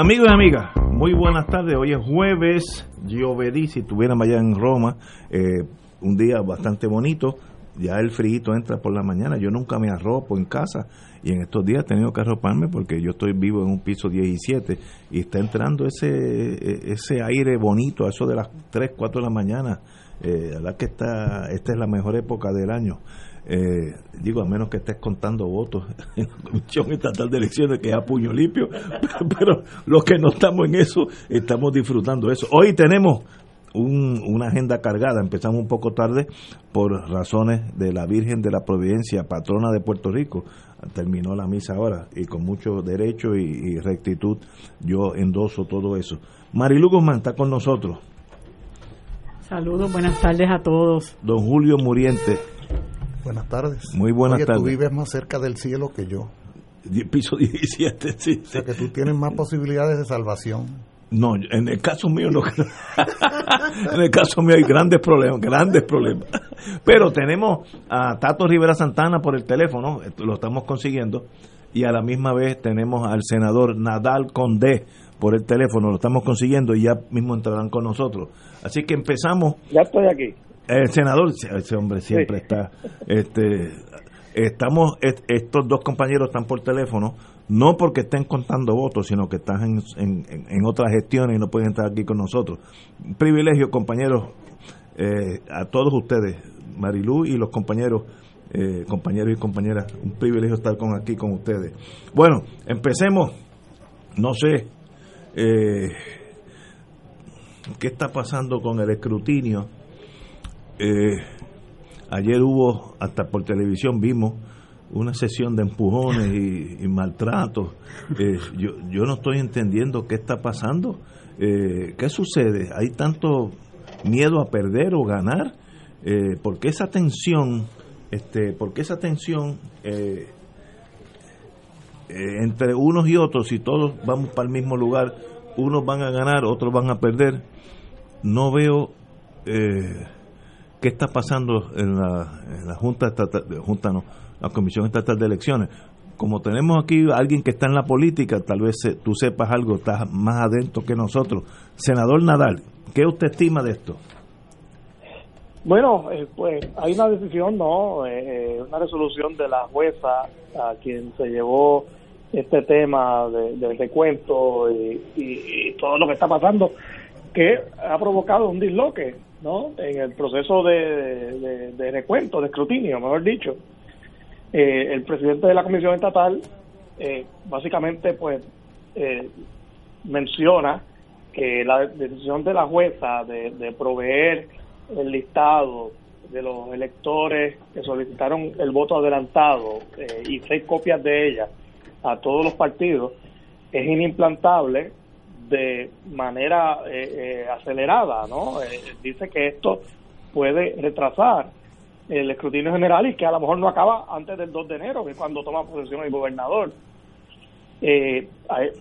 Amigos y amigas, muy buenas tardes. Hoy es jueves, Giovedì, si estuviéramos allá en Roma, eh, un día bastante bonito. Ya el frío entra por la mañana. Yo nunca me arropo en casa y en estos días he tenido que arroparme porque yo estoy vivo en un piso 17 y está entrando ese e, ese aire bonito eso de las 3, 4 de la mañana. Eh, la verdad que está, esta es la mejor época del año. Eh, digo, a menos que estés contando votos en la Comisión Estatal de Elecciones, que es a puño limpio, pero los que no estamos en eso, estamos disfrutando eso. Hoy tenemos un, una agenda cargada, empezamos un poco tarde por razones de la Virgen de la Providencia, patrona de Puerto Rico. Terminó la misa ahora y con mucho derecho y, y rectitud yo endoso todo eso. Marilu Guzmán está con nosotros. Saludos, buenas tardes a todos. Don Julio Muriente. Buenas tardes. Muy buenas Oye, tardes. Tú vives más cerca del cielo que yo. Piso 17, sí. O sea que tú tienes más posibilidades de salvación. No, en el caso mío no. en el caso mío hay grandes problemas, grandes problemas. Pero tenemos a Tato Rivera Santana por el teléfono, lo estamos consiguiendo, y a la misma vez tenemos al senador Nadal Condé por el teléfono, lo estamos consiguiendo y ya mismo entrarán con nosotros. Así que empezamos. Ya estoy aquí. El senador, ese hombre siempre Sí. está. Este, estamos, est- estos dos compañeros están por teléfono, no porque estén contando votos, sino que están en, en- en- en otras gestiones y no pueden estar aquí con nosotros. Un privilegio, compañeros, eh, a todos ustedes, Marilú y los compañeros, eh, compañeros y compañeras, un privilegio estar con aquí con ustedes. Bueno, empecemos. No sé. Eh, ¿Qué está pasando con el escrutinio? Eh, ayer hubo, hasta por televisión vimos, una sesión de empujones y, maltratos. Eh, yo, yo no estoy entendiendo qué está pasando. Eh, ¿Qué sucede? ¿Hay tanto miedo a perder o ganar? Eh, ¿Por qué esa tensión? Este, ¿Por qué esa tensión eh, entre unos y otros? Si todos vamos para el mismo lugar, unos van a ganar, otros van a perder. No veo eh, qué está pasando en la, Junta Estatal, Junta no, la Comisión Estatal de Elecciones. Como tenemos aquí a alguien que está en la política, tal vez eh, tú sepas algo, estás más adentro que nosotros. Senador Nadal, ¿qué usted estima de esto? Bueno, eh, pues hay una decisión, ¿no? Eh, una resolución de la jueza a quien se llevó este tema de- del recuento y todo lo que está pasando, que ha provocado un disloque, ¿no? En el proceso de, recuento, de escrutinio, mejor dicho. Eh, el presidente de la Comisión Estatal, eh, básicamente, pues, eh, menciona que la decisión de la jueza de, de proveer el listado de los electores que solicitaron el voto adelantado eh, y seis copias de ella a todos los partidos es inimplantable de manera eh, eh, acelerada, ¿no? Eh, dice que esto puede retrasar el escrutinio general y que a lo mejor no acaba antes del 2 de enero, que es cuando toma posesión el gobernador. Eh,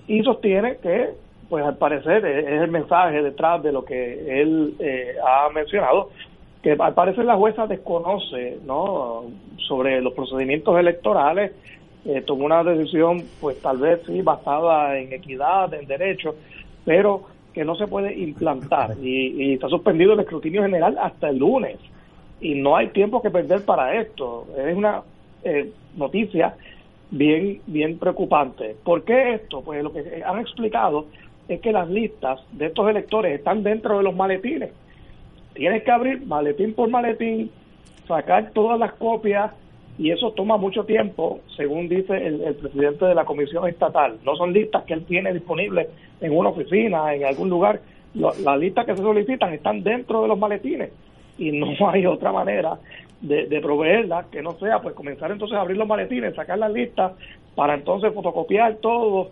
y sostiene que, pues al parecer, es es el mensaje detrás de lo que él eh, ha mencionado, que al parecer la jueza desconoce no sobre los procedimientos electorales, eh, tomó una decisión, pues tal vez sí, basada en equidad, en derecho, pero que no se puede implantar y, y está suspendido el escrutinio general hasta el lunes y no hay tiempo que perder para esto. Es una eh, noticia bien bien preocupante. ¿Por qué esto? Pues lo que han explicado es que las listas de estos electores están dentro de los maletines. Tienes que abrir maletín por maletín, sacar todas las copias y eso toma mucho tiempo, según dice el, el presidente de la comisión estatal. No son listas que él tiene disponibles en una oficina, en algún lugar. Lo- las listas que se solicitan están dentro de los maletines y no hay otra manera de, proveerlas que no sea pues comenzar entonces a abrir los maletines, sacar las listas para entonces fotocopiar todo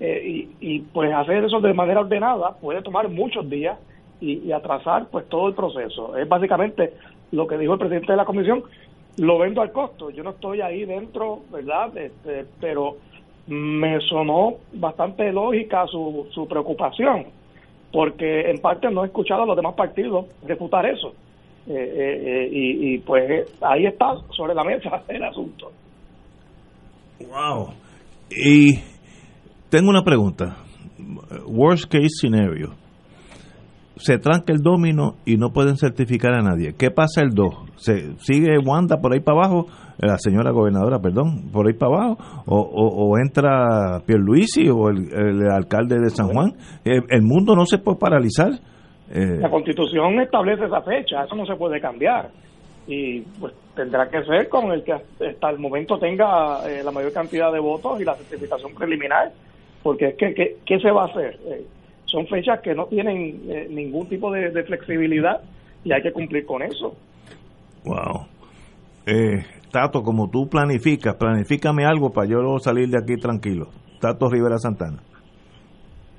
y, y pues hacer eso de manera ordenada puede tomar muchos días y, atrasar pues todo el proceso. Es básicamente lo que dijo el presidente de la comisión, lo vendo al costo. Yo no estoy ahí dentro, ¿verdad? Este, pero me sonó bastante lógica su, su preocupación, porque en parte no he escuchado a los demás partidos refutar eso. Eh, eh, eh, y, y, pues ahí está sobre la mesa el asunto. Wow. Y tengo una pregunta. Worst case scenario se tranca el domino y no pueden certificar a nadie. ¿Qué pasa el 2? ¿Se sigue Wanda por ahí para abajo? La señora gobernadora, perdón, por ahí para abajo, o, o, entra Pierluisi o el, el, alcalde de San Juan. Eh, el, mundo no se puede paralizar. Eh, la constitución establece esa fecha, eso no se puede cambiar. Y pues tendrá que ser con el que hasta el momento tenga eh, la mayor cantidad de votos y la certificación preliminar, porque es que, ¿qué, qué se va a hacer? Son fechas que no tienen eh, ningún tipo de, flexibilidad y hay que cumplir con eso. Wow. Eh, Tato, como tú planificas, planifícame algo para yo salir de aquí tranquilo. Tato Rivera Santana.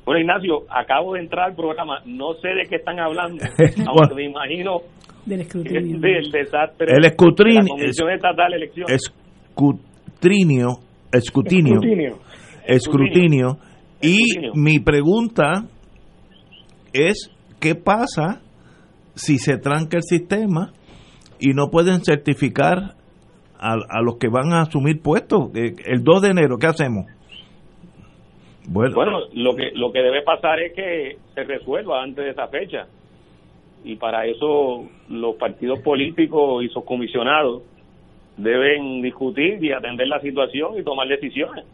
Bueno, Ignacio, acabo de entrar al programa, no sé de qué están hablando, aunque me imagino del escrutinio. del desastre el escrutinio, de la Comisión Estatal de Elecciones. Escrutinio, escrutinio, escrutinio, y mi pregunta es qué pasa si se tranca el sistema y no pueden certificar a, a los que van a asumir puestos. Eh, el 2 de enero, ¿qué hacemos? Bueno. lo que lo que debe pasar es que se resuelva antes de esa fecha. Y para eso los partidos políticos y sus comisionados deben discutir y atender la situación y tomar decisiones.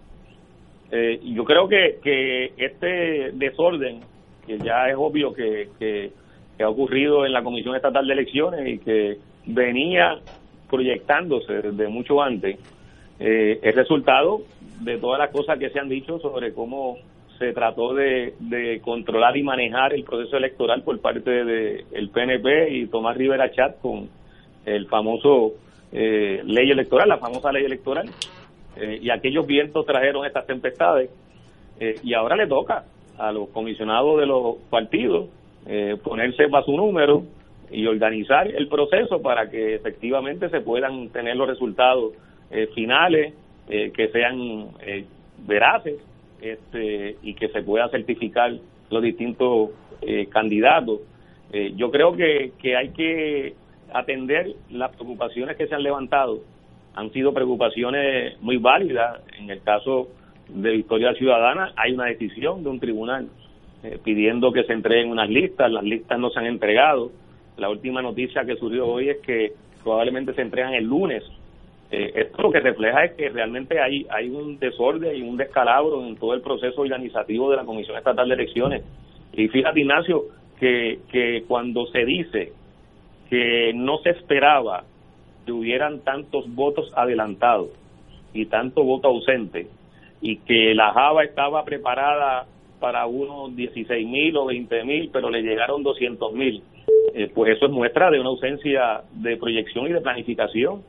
Eh, yo creo que, que este desorden que ya es obvio que, que, ha ocurrido en la Comisión Estatal de Elecciones y que venía proyectándose desde mucho antes, eh, es resultado de todas las cosas que se han dicho sobre cómo se trató de, de controlar y manejar el proceso electoral por parte del el PNP y Tomás Rivera Chat con el famoso eh, ley electoral, la famosa ley electoral. Eh, y aquellos vientos trajeron estas tempestades eh, y ahora le toca a los comisionados de los partidos eh, ponerse para su número y organizar el proceso para que efectivamente se puedan tener los resultados eh, finales eh, que sean veraces este, y que se pueda certificar los distintos candidatos. yo creo que, que hay que atender las preocupaciones que se han levantado. Han sido preocupaciones muy válidas. En el caso de Victoria Ciudadana hay una decisión de un tribunal eh, pidiendo que se entreguen unas listas, las listas no se han entregado. La última noticia que surgió hoy es que probablemente se entregan el lunes. Eh, esto lo que refleja es que realmente hay, hay un desorden y un descalabro en todo el proceso organizativo de la Comisión Estatal de Elecciones. Y fíjate, Ignacio, que, que cuando se dice que no se esperaba que hubieran tantos votos adelantados y tanto voto ausente, y que la Java estaba preparada para unos 16 mil o 20 mil, pero le llegaron 200 mil. Eh, pues eso es muestra de una ausencia de proyección y de planificación.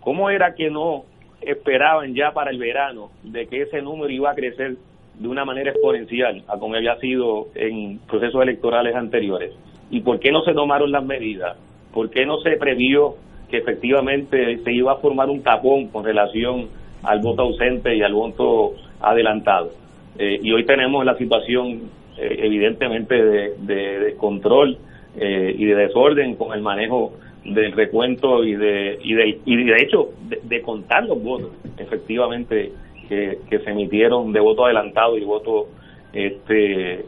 ¿Cómo era que no esperaban ya para el verano de que ese número iba a crecer de una manera exponencial a como había sido en procesos electorales anteriores? ¿Y por qué no se tomaron las medidas? ¿Por qué no se previó que efectivamente se iba a formar un tapón con relación al voto ausente y al voto adelantado. Eh, y hoy tenemos la situación eh, evidentemente de, de, control eh, y de desorden con el manejo del recuento y de y de, y de hecho de, contar los votos efectivamente que, que se emitieron de voto adelantado y voto este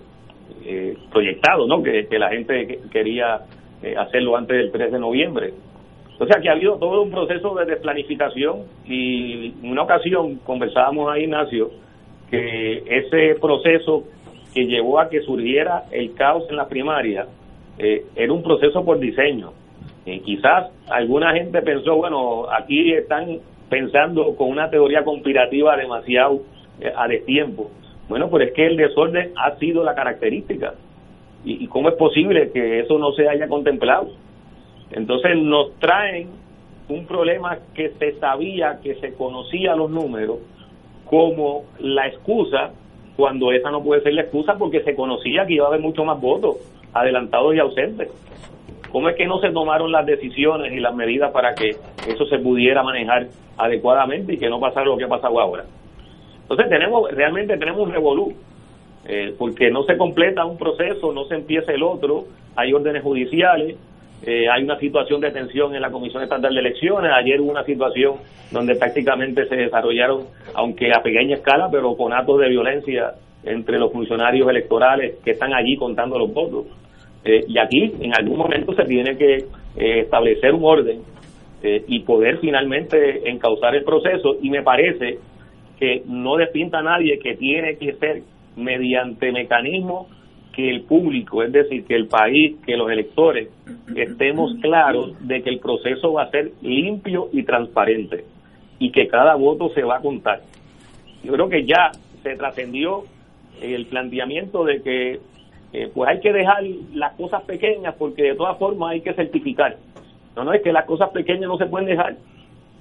proyectado no que, que la gente quería hacerlo antes del 3 de noviembre o sea que ha habido todo un proceso de desplanificación y en una ocasión conversábamos ahí, Ignacio, que ese proceso que llevó a que surgiera el caos en la primaria eh, era un proceso por diseño. Y quizás alguna gente pensó, bueno, aquí están pensando con una teoría conspirativa demasiado eh, a destiempo. Bueno, pues es que el desorden ha sido la característica. ¿Y cómo es posible que eso no se haya contemplado? Entonces nos traen un problema que se sabía, que se conocía los números, como la excusa cuando esa no puede ser la excusa porque se conocía que iba a haber mucho más votos adelantados y ausentes. ¿Cómo es que no se tomaron las decisiones y las medidas para que eso se pudiera manejar adecuadamente y que no pasara lo que ha pasado ahora? Entonces tenemos realmente tenemos un revolú, eh, porque no se completa un proceso, no se empieza el otro, hay órdenes judiciales, eh, hay una situación de tensión en la Comisión Estatal de Elecciones. Ayer hubo una situación donde prácticamente se desarrollaron, aunque a pequeña escala, pero con actos de violencia entre los funcionarios electorales que están allí contando los votos. Eh, y aquí, en algún momento, se tiene que eh, establecer un orden y poder finalmente encauzar el proceso. Y me parece que no despinta a nadie que tiene que ser mediante mecanismos que el público, es decir, que el país, que los electores estemos claros de que el proceso va a ser limpio y transparente y que cada voto se va a contar. Yo creo que ya se trascendió el planteamiento de que eh, pues hay que dejar las cosas pequeñas porque de todas formas hay que certificar. No, no es que las cosas pequeñas no se pueden dejar.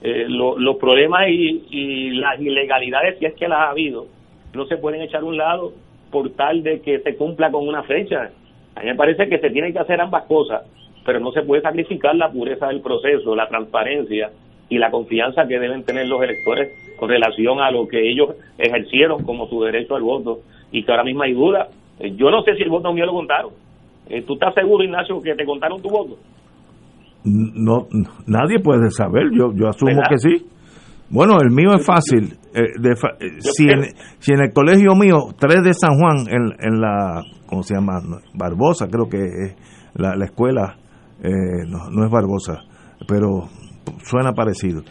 Eh, los problemas y, y las ilegalidades, si es que las ha habido, no se pueden echar a un lado por tal de que se cumpla con una fecha. A mí me parece que se tienen que hacer ambas cosas, pero no se puede sacrificar la pureza del proceso, la transparencia y la confianza que deben tener los electores con relación a lo que ellos ejercieron como su derecho al voto y que ahora mismo hay duda. Eh, yo no sé si el voto mío lo contaron. Eh, ¿Tú estás seguro, Ignacio, que te contaron tu voto? No, nadie puede saber. Yo, yo asumo que sí. Bueno, el mío es fácil. Eh, eh, si, en, si, en, el colegio mío, tres de San Juan, en, en la, ¿cómo se llama? Barbosa, creo que es la, la escuela, eh, no, no, es Barbosa, pero suena parecido.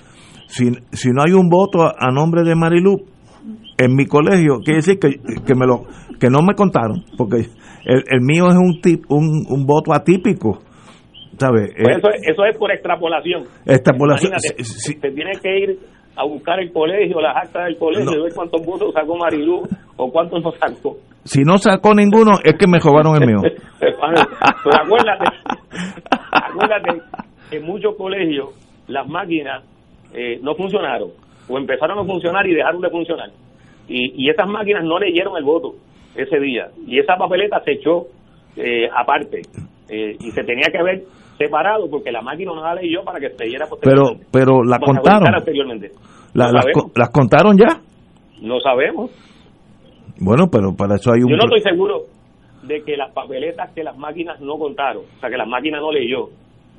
Si, si no hay un voto a, nombre de Marilu en mi colegio, quiere decir que, que, me lo, que no me contaron, porque el, el mío es un, tip, un, un voto atípico. ¿Sabe? Pues eso, eso, es por extrapolación. Extrapolación. se tiene que ir a buscar el colegio, las actas del colegio, y ver cuántos votos sacó Marilú o cuántos no sacó. Si no sacó ninguno, es que me robaron el mío. Pero acuérdate, acuérdate que en muchos colegios las máquinas eh, no funcionaron, o empezaron a funcionar y dejaron de funcionar. Y, y esas máquinas no leyeron el voto ese día. Y esa papeleta se echó eh, aparte. Eh, y se tenía que ver separado porque la máquina no la leyó para que se leyera Pero, pero la contaron. La, las, contaron ya? No sabemos. Bueno, pero para eso hay un... Yo no estoy seguro de que las papeletas que las máquinas no contaron, o sea, que las máquinas no leyó,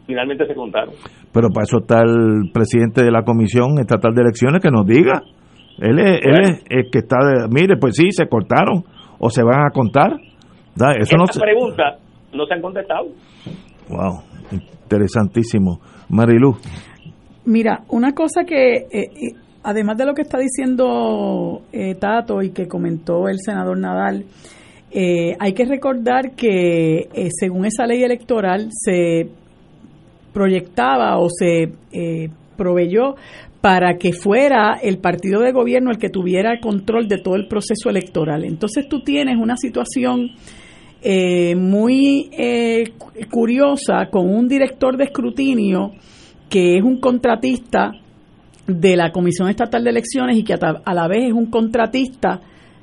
finalmente se contaron. Pero para eso está el presidente de la Comisión Estatal de Elecciones que nos diga. Él es, él es el que está de, mire, pues sí, se cortaron o se van a contar. Eso no preguntas no se han contestado. Wow. Interesantísimo. Marilu. Mira, una cosa que, eh, eh, además de lo que está diciendo eh, Tato y que comentó el senador Nadal, hay que recordar que según esa ley electoral se proyectaba o se proveyó para que fuera el partido de gobierno el que tuviera control de todo el proceso electoral. Entonces tú tienes una situación eh, muy eh, curiosa con un director de escrutinio que es un contratista de la Comisión Estatal de Elecciones y que a la vez es un contratista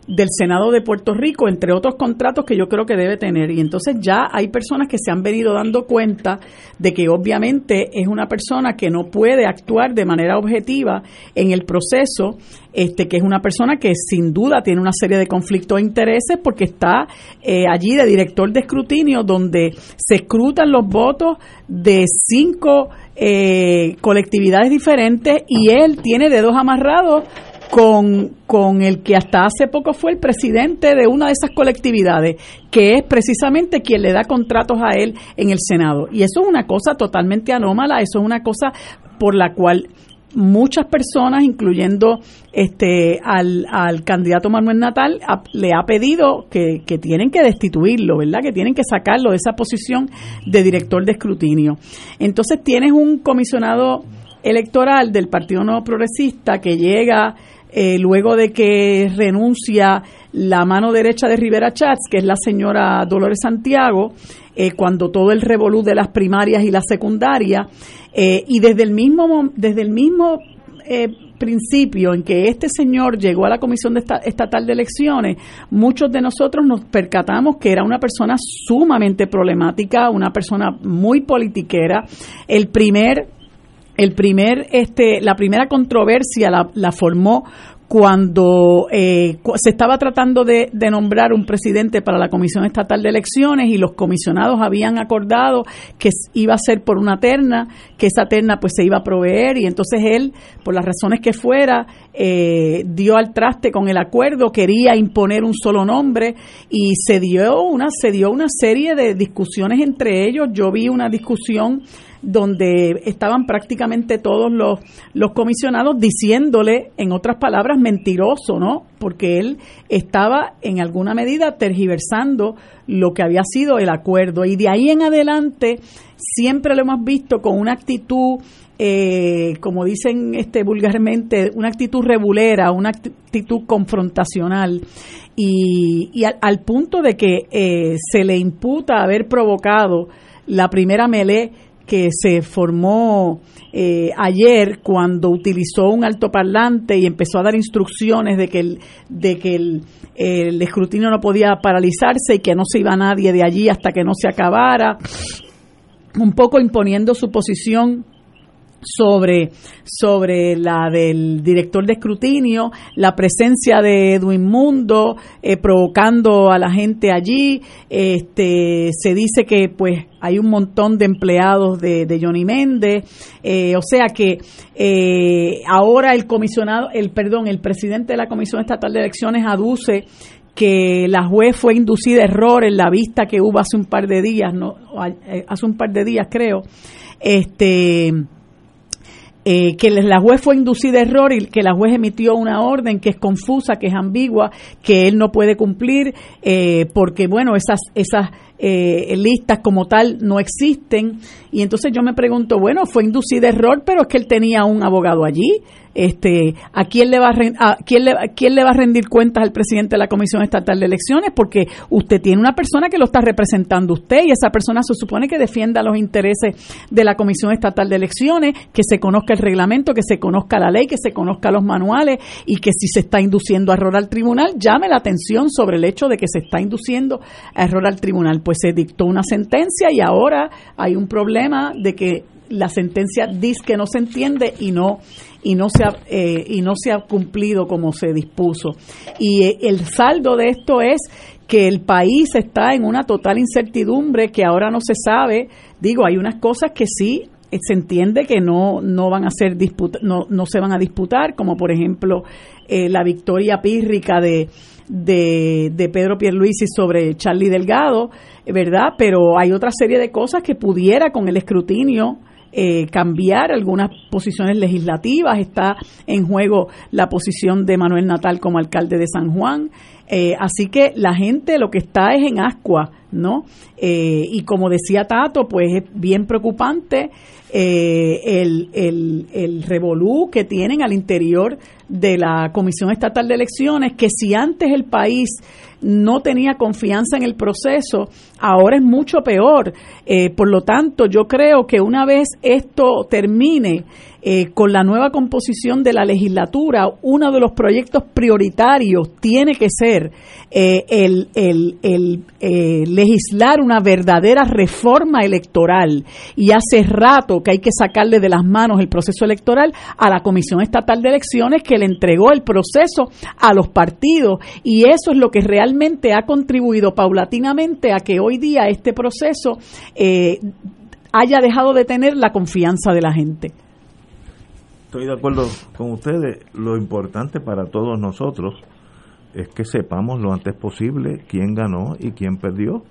del Senado de Puerto Rico, entre otros contratos que yo creo que debe tener. Y entonces ya hay personas que se han venido dando cuenta de que obviamente es una persona que no puede actuar de manera objetiva en el proceso, este que es una persona que sin duda tiene una serie de conflictos de intereses porque está eh, allí de director de escrutinio donde se escrutan los votos de cinco eh, colectividades diferentes y él tiene dedos amarrados con, con el que hasta hace poco fue el presidente de una de esas colectividades, que es precisamente quien le da contratos a él en el Senado. Y eso es una cosa totalmente anómala, eso es una cosa por la cual muchas personas, incluyendo este al, al candidato Manuel Natal, le ha pedido que, que, tienen que destituirlo, ¿verdad? Que tienen que sacarlo de esa posición de director de escrutinio. Entonces tienes un comisionado electoral del Partido Nuevo Progresista que llega eh, luego de que renuncia la mano derecha de Rivera Chats, que es la señora Dolores Santiago, eh, cuando todo el revolú de las primarias y la secundaria, eh, y desde el mismo, desde el mismo principio en que este señor llegó a la Comisión de Estatal de Elecciones, muchos de nosotros nos percatamos que era una persona sumamente problemática, una persona muy politiquera. El primer el primer este la primera controversia la, la formó cuando eh, se estaba tratando de, nombrar un presidente para la Comisión Estatal de Elecciones y los comisionados habían acordado que iba a ser por una terna, que esa terna pues se iba a proveer y entonces él, por las razones que fuera, eh, dio al traste con el acuerdo, quería imponer un solo nombre y se dio una, se dio una serie de discusiones entre ellos. Yo vi una discusión donde estaban prácticamente todos los, los comisionados diciéndole, en otras palabras, mentiroso, ¿no? Porque él estaba en alguna medida tergiversando lo que había sido el acuerdo. Y de ahí en adelante siempre lo hemos visto con una actitud eh, como dicen este vulgarmente, una actitud rebulera, una actitud confrontacional y, y al, punto de que eh, se le imputa haber provocado la primera melee que se formó eh, ayer cuando utilizó un altoparlante y empezó a dar instrucciones de que el, de que el, el escrutinio no podía paralizarse y que no se iba nadie de allí hasta que no se acabara, un poco imponiendo su posición sobre, sobre la del director de escrutinio, la presencia de Edwin Mundo, eh, provocando a la gente allí. Este, se dice que pues hay un montón de empleados de, de Johnny Méndez, eh, o sea que eh, ahora el comisionado, el perdón, el presidente de la Comisión Estatal de Elecciones aduce que la juez fue inducida a error en la vista que hubo hace un par de días, no, hace un par de días creo, este eh, que la juez fue inducida a error y que la juez emitió una orden que es confusa, que es ambigua, que él no puede cumplir, eh, porque, bueno, esas, esas eh, listas como tal no existen. Y entonces yo me pregunto, bueno, fue inducida a error, pero es que él tenía un abogado allí este, ¿a quién le va a, quién le, quién le va a rendir cuentas al presidente de la Comisión Estatal de Elecciones? Porque usted tiene una persona que lo está representando usted y esa persona se supone que defienda los intereses de la Comisión Estatal de Elecciones, que se conozca el reglamento, que se conozca la ley, que se conozca los manuales y que si se está induciendo a error al tribunal, llame la atención sobre el hecho de que se está induciendo a error al tribunal. Pues se dictó una sentencia y ahora hay un problema de que la sentencia dice que no se entiende y no y no se ha, eh, y no se ha cumplido como se dispuso. Y eh, el saldo de esto es que el país está en una total incertidumbre que ahora no se sabe. Digo, hay unas cosas que sí eh, se entiende que no, no van a ser disputa, no, no se van a disputar, como por ejemplo la victoria pírrica de, de, de Pedro Pierluisi sobre Charlie Delgado, ¿verdad? Pero hay otra serie de cosas que pudiera con el escrutinio eh, cambiar algunas posiciones legislativas. Está en juego la posición de Manuel Natal como alcalde de San Juan. Eh, así que la gente lo que está es en ascua, ¿no? Eh, y como decía Tato, pues es bien preocupante el, el, el revolú que tienen al interior de la Comisión Estatal de Elecciones, que si antes el país no tenía confianza en el proceso, ahora es mucho peor. Eh, por lo tanto, yo creo que una vez esto termine, eh, con la nueva composición de la legislatura, uno de los proyectos prioritarios tiene que ser eh, el, el, legislar una verdadera reforma electoral. Y hace rato que hay que sacarle de las manos el proceso electoral a la Comisión Estatal de Elecciones que le entregó el proceso a los partidos. Y eso es lo que realmente ha contribuido paulatinamente a que hoy día este proceso eh, haya dejado de tener la confianza de la gente. Estoy de acuerdo con ustedes. Lo importante para todos nosotros es que sepamos lo antes posible quién ganó y quién perdió.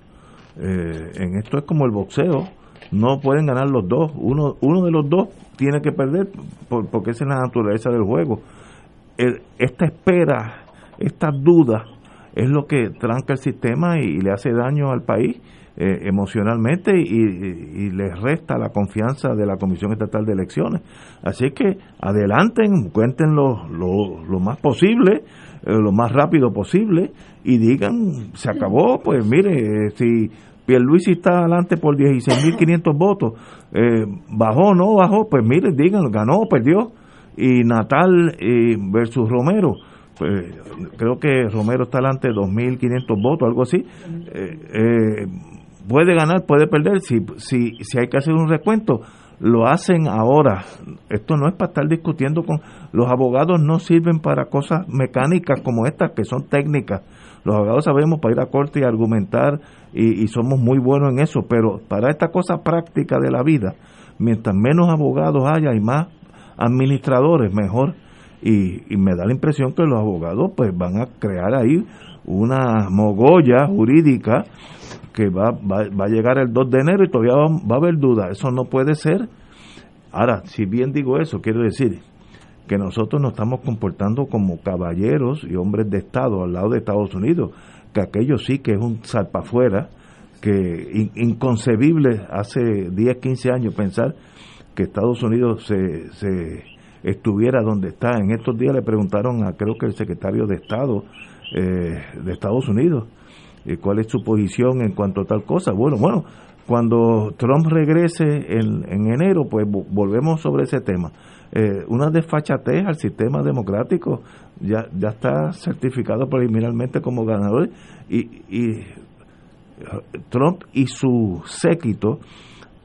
Eh, en esto es como el boxeo. No pueden ganar los dos. Uno, uno de los dos tiene que perder porque esa es la naturaleza del juego. esta espera, estas dudas, es lo que tranca el sistema y le hace daño al país eh, emocionalmente y, les resta la confianza de la Comisión Estatal de Elecciones. Así que adelanten, cuenten lo, más posible, eh, lo más rápido posible y digan, se acabó, pues mire, eh, si Pierluisi está adelante por 16.500 votos, bajó o no bajó, pues mire, digan, ganó perdió y Natal versus Romero. Pues, creo que Romero está delante de 2.500 votos, algo así. Puede ganar, puede perder. Si, si, si hay que hacer un recuento, lo hacen ahora. Esto no es para estar discutiendo con... Los abogados no sirven para cosas mecánicas como estas, que son técnicas. Los abogados sabemos para ir a corte y argumentar y, somos muy buenos en eso, pero para esta cosa práctica de la vida, mientras menos abogados haya y más administradores, mejor. Y, y me da la impresión que los abogados pues van a crear ahí una mogolla jurídica que va, va, a llegar el 2 de enero y todavía va, a haber dudas. Eso no puede ser. Ahora, si bien digo eso, quiero decir que nosotros nos estamos comportando como caballeros y hombres de Estado al lado de Estados Unidos, que aquello sí que es un salpafuera, que inconcebible hace 10, 15 años pensar que Estados Unidos se, se estuviera donde está. En estos días le preguntaron a creo que el secretario de Estado eh, de Estados Unidos cuál es su posición en cuanto a tal cosa. Bueno, bueno, cuando Trump regrese en, enero, pues volvemos sobre ese tema. Eh, una desfachatez al sistema democrático ya, ya está certificado preliminarmente como ganador y, y Trump y su séquito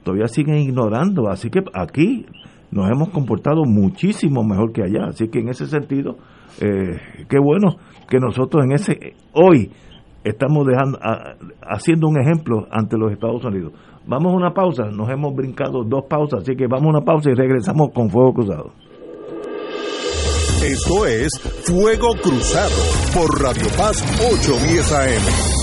todavía siguen ignorando, así que aquí nos hemos comportado muchísimo mejor que allá, así que en ese sentido, eh, qué bueno que nosotros en ese hoy estamos dejando, haciendo un ejemplo ante los Estados Unidos. Vamos a una pausa, nos hemos brincado dos pausas, así que vamos a una pausa y regresamos con Fuego Cruzado. Esto es Fuego Cruzado por Radio Paz 810 AM.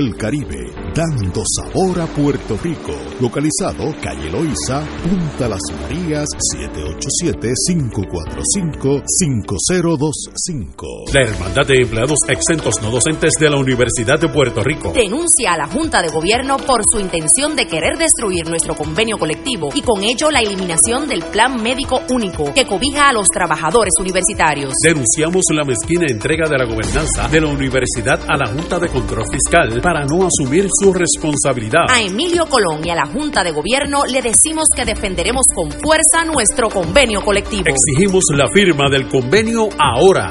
el Caribe, dando sabor a Puerto Rico. Localizado calle Loiza, Punta Las Marías, 787-545-5025. La Hermandad de Empleados Exentos No Docentes de la Universidad de Puerto Rico denuncia a la Junta de Gobierno por su intención de querer destruir nuestro convenio colectivo y con ello la eliminación del Plan Médico Único que cobija a los trabajadores universitarios. Denunciamos la mezquina entrega de la gobernanza de la universidad a la Junta de Control Fiscal para no asumir su responsabilidad. A Emilio Colón y a la Junta de Gobierno le decimos que defenderemos con fuerza nuestro convenio colectivo. Exigimos la firma del convenio ahora.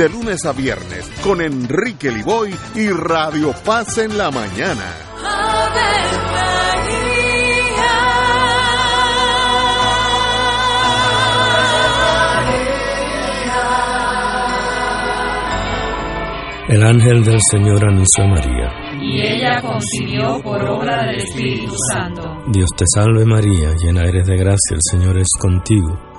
de lunes a viernes con Enrique Liboy y Radio Paz en la mañana. El ángel del Señor anunció a María. Y ella concibió por obra del Espíritu Santo. Dios te salve María, llena eres de gracia, el Señor es contigo.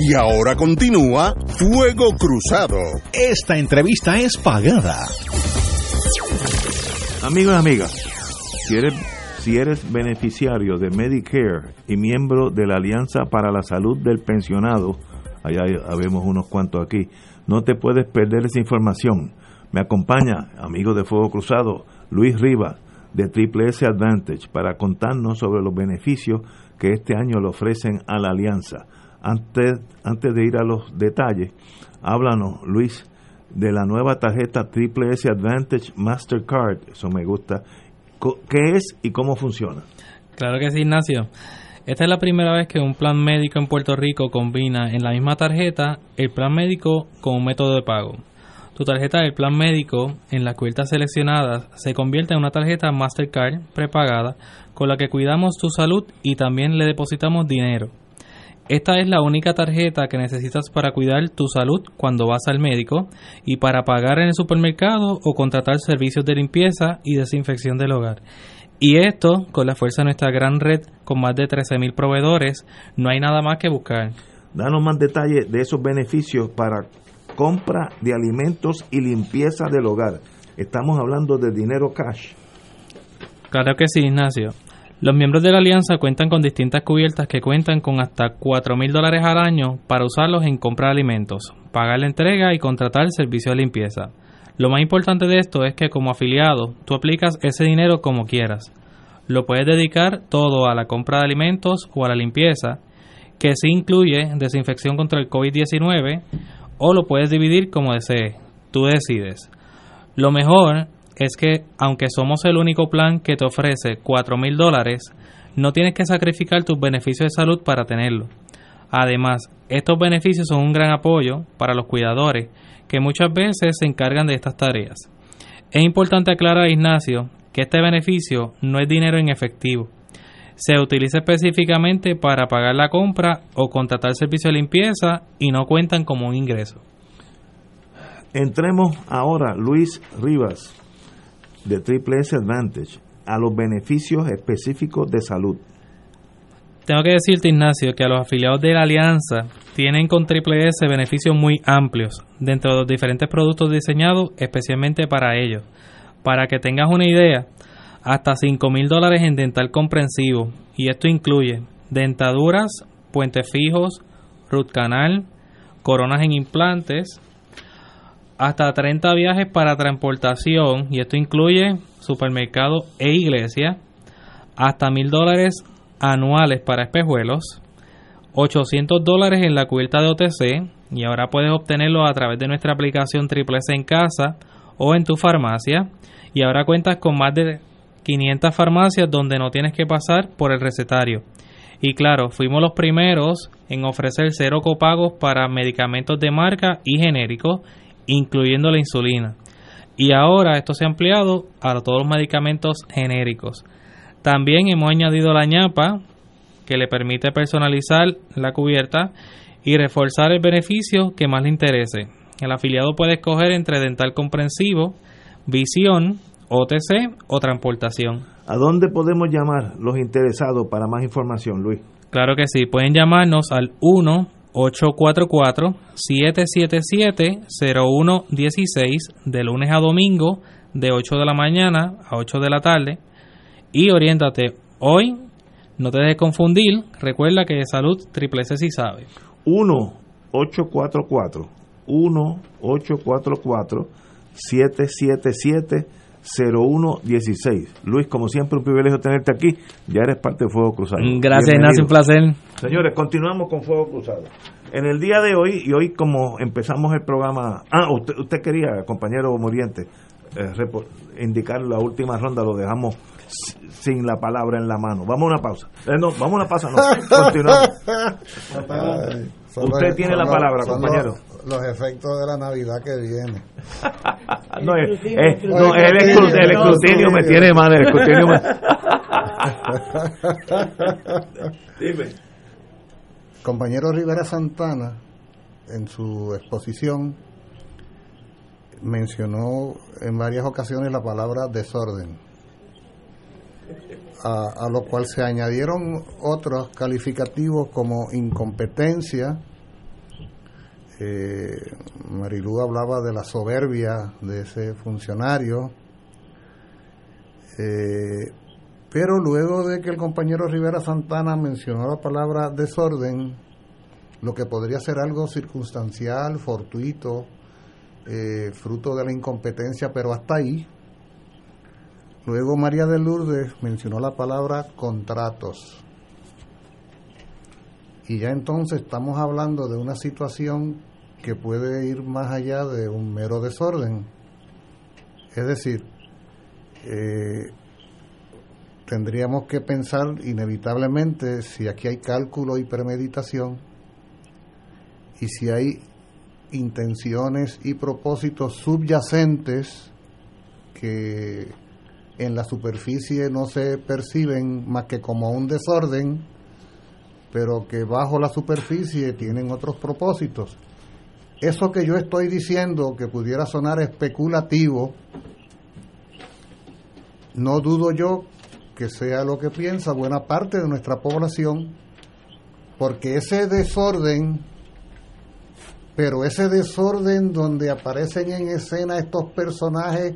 Y ahora continúa Fuego Cruzado. Esta entrevista es pagada. Amigos y amigas, si eres, si eres beneficiario de Medicare y miembro de la Alianza para la Salud del Pensionado, allá habemos unos cuantos aquí, no te puedes perder esa información. Me acompaña, amigo de Fuego Cruzado, Luis Rivas, de Triple S Advantage, para contarnos sobre los beneficios que este año le ofrecen a la Alianza. Antes, antes de ir a los detalles, háblanos, Luis, de la nueva tarjeta Triple S Advantage Mastercard. Eso me gusta. ¿Qué es y cómo funciona? Claro que sí, Ignacio. Esta es la primera vez que un plan médico en Puerto Rico combina en la misma tarjeta el plan médico con un método de pago. Tu tarjeta del plan médico en las cubiertas seleccionadas se convierte en una tarjeta Mastercard prepagada con la que cuidamos tu salud y también le depositamos dinero. Esta es la única tarjeta que necesitas para cuidar tu salud cuando vas al médico y para pagar en el supermercado o contratar servicios de limpieza y desinfección del hogar. Y esto, con la fuerza de nuestra gran red con más de 13.000 proveedores, no hay nada más que buscar. Danos más detalles de esos beneficios para compra de alimentos y limpieza del hogar. Estamos hablando de dinero cash. Claro que sí, Ignacio. Los miembros de la alianza cuentan con distintas cubiertas que cuentan con hasta 4 mil dólares al año para usarlos en compra de alimentos, pagar la entrega y contratar el servicio de limpieza. Lo más importante de esto es que como afiliado tú aplicas ese dinero como quieras. Lo puedes dedicar todo a la compra de alimentos o a la limpieza, que sí incluye desinfección contra el COVID-19, o lo puedes dividir como desees. Tú decides. Lo mejor es que, aunque somos el único plan que te ofrece 4 mil dólares, no tienes que sacrificar tus beneficios de salud para tenerlo. Además, estos beneficios son un gran apoyo para los cuidadores que muchas veces se encargan de estas tareas. Es importante aclarar, Ignacio, que que este beneficio no es dinero en efectivo. Se utiliza específicamente para pagar la compra o contratar servicio de limpieza y no cuentan como un ingreso. Entremos ahora, Luis Rivas, de Triple S Advantage, a los beneficios específicos de salud. Tengo que decirte, Ignacio, que a los afiliados de la alianza tienen con Triple S beneficios muy amplios dentro de los diferentes productos diseñados especialmente para ellos. Para que tengas una idea, hasta 5 mil dólares en dental comprensivo, y esto incluye dentaduras, puentes fijos, root canal, coronas en implantes, hasta 30 viajes para transportación, y esto incluye supermercado e iglesia, hasta mil dólares anuales para espejuelos, 800 dólares en la cubierta de OTC, y ahora puedes obtenerlo a través de nuestra aplicación Triple S en casa o en tu farmacia, y ahora cuentas con más de 500 farmacias donde no tienes que pasar por el recetario. Y claro, fuimos los primeros en ofrecer cero copagos para medicamentos de marca y genéricos, incluyendo la insulina. Y ahora esto se ha ampliado a todos los medicamentos genéricos. También hemos añadido la ñapa, que le permite personalizar la cubierta y reforzar el beneficio que más le interese. El afiliado puede escoger entre dental comprensivo, visión, OTC o transportación. ¿A dónde podemos llamar los interesados para más información, Luis? Claro que sí, pueden llamarnos al 1-844-777-0116 de lunes a domingo de 8 de la mañana a 8 de la tarde y oriéntate hoy, no te dejes confundir, recuerda que de salud triple C sí sabe. 1-844 1-844 777 0116. Luis, como siempre, un privilegio tenerte aquí. Ya eres parte de Fuego Cruzado. Gracias, Ignacio, un placer. Señores, continuamos con Fuego Cruzado. En el día de hoy, y hoy como empezamos el programa... Ah, usted, usted quería, compañero Muriente, eh, indicar la última ronda, lo dejamos sin la palabra en la mano. Vamos a una pausa. Eh, no, vamos a una pausa, no. Continuamos. Usted tiene la palabra, compañero. Los, efectos de la Navidad que viene. no, es, no, el, escrutinio me tiene mal, el escrutinio me... Dime. Compañero Rivera Santana, en su exposición, mencionó en varias ocasiones la palabra desorden a, lo cual se añadieron otros calificativos como incompetencia. Eh, Marilú hablaba de la soberbia de ese funcionario. Eh, pero luego de que el compañero Rivera Santana mencionó la palabra desorden, lo que podría ser algo circunstancial, fortuito, eh, fruto de la incompetencia, pero hasta ahí, Luego María de Lourdes mencionó la palabra contratos. Y ya entonces estamos hablando de una situación que puede ir más allá de un mero desorden. Es decir, eh, tendríamos que pensar inevitablemente si aquí hay cálculo y premeditación y si hay intenciones y propósitos subyacentes que en la superficie no se perciben más que como un desorden, pero que bajo la superficie tienen otros propósitos. Eso que yo estoy diciendo, que pudiera sonar especulativo, no dudo yo que sea lo que piensa buena parte de nuestra población, porque ese desorden, pero ese desorden donde aparecen en escena estos personajes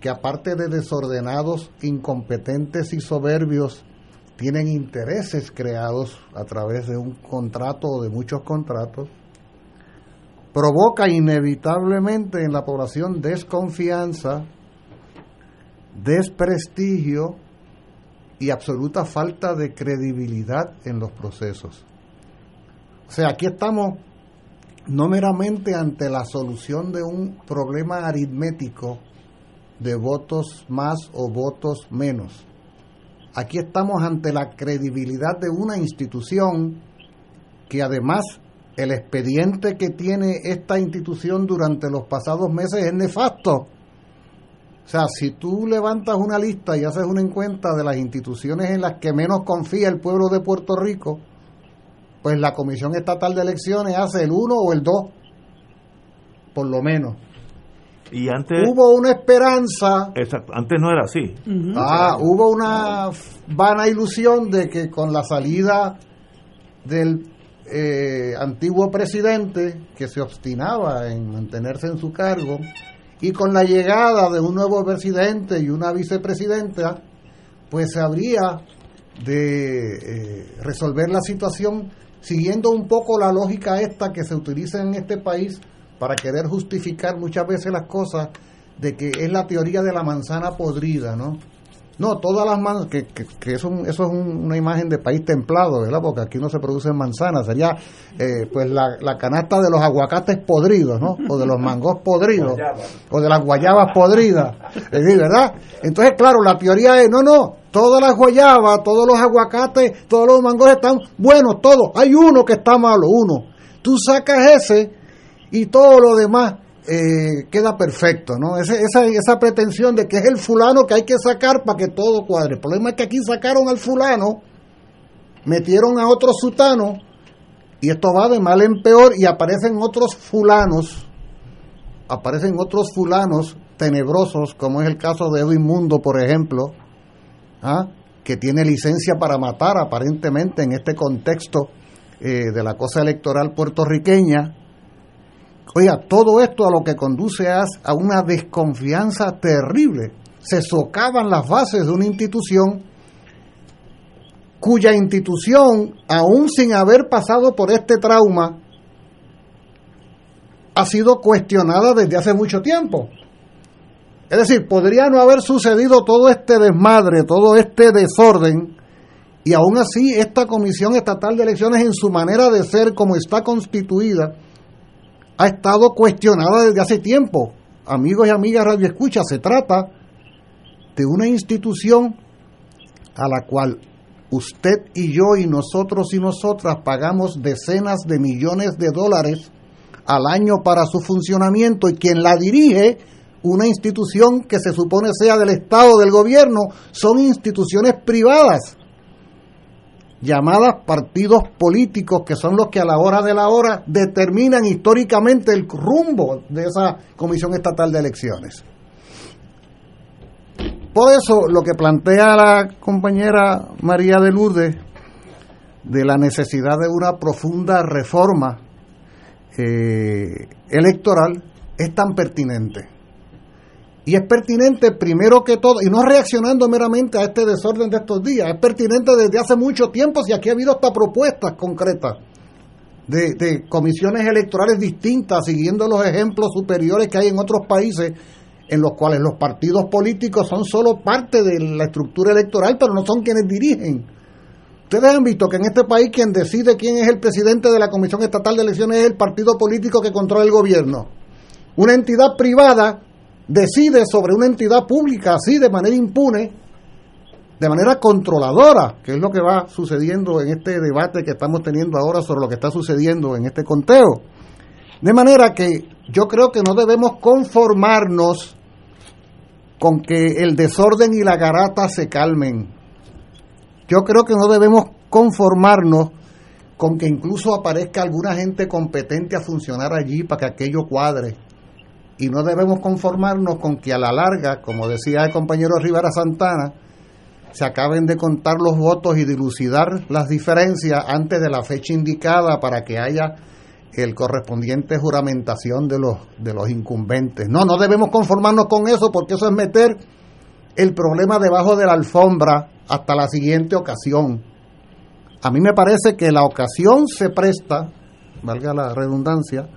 que aparte de desordenados, incompetentes y soberbios, tienen intereses creados a través de un contrato o de muchos contratos, provoca inevitablemente en la población desconfianza, desprestigio y absoluta falta de credibilidad en los procesos. O sea, aquí estamos no meramente ante la solución de un problema aritmético de votos más o votos menos. Aquí estamos ante la credibilidad de una institución que además el expediente que tiene esta institución durante los pasados meses es nefasto. O sea, si tú levantas una lista y haces una encuesta de las instituciones en las que menos confía el pueblo de Puerto Rico, pues la Comisión Estatal de Elecciones hace el 1 o el 2, por lo menos. Y antes. Hubo una esperanza. antes no era así. Ah, hubo una vana ilusión de que con la salida del eh, antiguo presidente, que se obstinaba en mantenerse en su cargo, y con la llegada de un nuevo presidente y una vicepresidenta, pues se habría de eh, resolver la situación siguiendo un poco la lógica esta que se utiliza en este país para querer justificar muchas veces las cosas de que es la teoría de la manzana podrida, ¿no? No, todas las manzanas, que, que, eso, eso es una imagen de país templado, ¿verdad? Porque aquí no se producen manzanas, sería eh, pues la, la, canasta de los aguacates podridos, ¿no? O de los mangos podridos, o de las guayabas podridas, ¿verdad? Entonces, claro, la teoría es, no, no, todas las guayabas, todos los aguacates, todos los mangos están buenos, todos, hay uno que está malo, uno. Tú sacas ese y todo lo demás eh, queda perfecto, ¿no? esa, esa pretensión de que es el fulano que hay que sacar para que todo cuadre. El problema es que aquí sacaron al fulano, metieron a otro sutano, y esto va de mal en peor, y aparecen otros fulanos, aparecen otros fulanos tenebrosos, como es el caso de Edwin Mundo, por ejemplo, ¿ah? que tiene licencia para matar aparentemente en este contexto eh, de la cosa electoral puertorriqueña, Oiga, todo esto a lo que conduce a, una desconfianza terrible. Se socavan las bases de una institución cuya institución, aún sin haber pasado por este trauma, ha sido cuestionada desde hace mucho tiempo. Es decir, podría no haber sucedido todo este desmadre, todo este desorden, y aún así esta Comisión Estatal de Elecciones en su manera de ser como está constituida, ha estado cuestionada desde hace tiempo. Amigos y amigas Radio Escucha, se trata de una institución a la cual usted y yo y nosotros y nosotras pagamos decenas de millones de dólares al año para su funcionamiento y quien la dirige, una institución que se supone sea del Estado, del gobierno, son instituciones privadas llamadas partidos políticos, que son los que a la hora de la hora determinan históricamente el rumbo de esa Comisión Estatal de Elecciones. Por eso, lo que plantea la compañera María de Lourdes de la necesidad de una profunda reforma eh, electoral es tan pertinente y es pertinente primero que todo, y no reaccionando meramente a este desorden de estos días, es pertinente desde hace mucho tiempo, si aquí ha habido hasta propuestas concretas de, de comisiones electorales distintas, siguiendo los ejemplos superiores que hay en otros países, en los cuales los partidos políticos son solo parte de la estructura electoral, pero no son quienes dirigen. Ustedes han visto que en este país quien decide quién es el presidente de la Comisión Estatal de Elecciones es el partido político que controla el gobierno. Una entidad privada decide sobre una entidad pública así de manera impune, de manera controladora, que es lo que va sucediendo en este debate que estamos teniendo ahora sobre lo que está sucediendo en este conteo. De manera que yo creo que no debemos conformarnos con que el desorden y la garata se calmen. Yo creo que no debemos conformarnos con que incluso aparezca alguna gente competente a funcionar allí para que aquello cuadre y no debemos conformarnos con que a la larga, como decía el compañero Rivera Santana, se acaben de contar los votos y dilucidar las diferencias antes de la fecha indicada para que haya el correspondiente juramentación de los, de los incumbentes. No, no debemos conformarnos con eso porque eso es meter el problema debajo de la alfombra hasta la siguiente ocasión. A mí me parece que la ocasión se presta, valga la redundancia,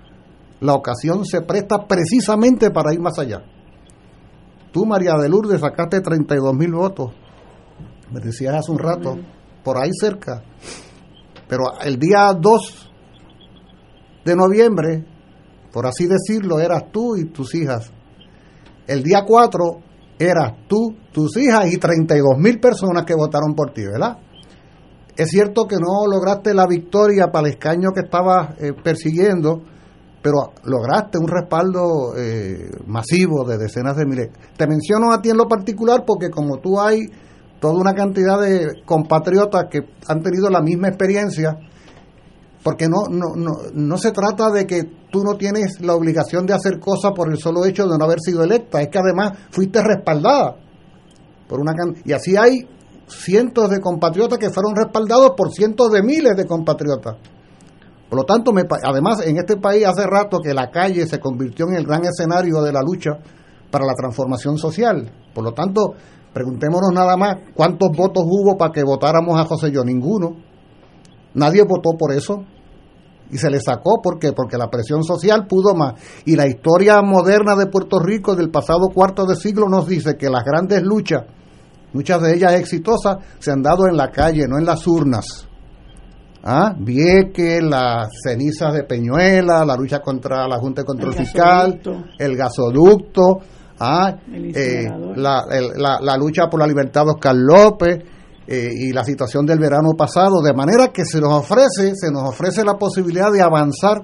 la ocasión se presta precisamente para ir más allá. Tú, María de Lourdes, sacaste 32 mil votos, me decías hace un rato, por ahí cerca. Pero el día 2 de noviembre, por así decirlo, eras tú y tus hijas. El día 4 eras tú, tus hijas y 32 mil personas que votaron por ti, ¿verdad? Es cierto que no lograste la victoria para el escaño que estabas eh, persiguiendo, pero lograste un respaldo eh, masivo de decenas de miles. Te menciono a ti en lo particular porque como tú hay toda una cantidad de compatriotas que han tenido la misma experiencia, porque no, no, no, no se trata de que tú no tienes la obligación de hacer cosas por el solo hecho de no haber sido electa, es que además fuiste respaldada por una y así hay cientos de compatriotas que fueron respaldados por cientos de miles de compatriotas. Por lo tanto, además en este país hace rato que la calle se convirtió en el gran escenario de la lucha para la transformación social. Por lo tanto, preguntémonos nada más cuántos votos hubo para que votáramos a José Yo. Ninguno. Nadie votó por eso. Y se le sacó, ¿por qué? Porque la presión social pudo más. Y la historia moderna de Puerto Rico del pasado cuarto de siglo nos dice que las grandes luchas, muchas de ellas exitosas, se han dado en la calle, no en las urnas. ¿Ah? Vieque, las cenizas de Peñuela, la lucha contra la Junta de Control Fiscal, el gasoducto, ¿ah? Eh, la, la, lucha por la libertad de Oscar López eh, y la situación del verano pasado, de manera que se nos ofrece, se nos ofrece la posibilidad de avanzar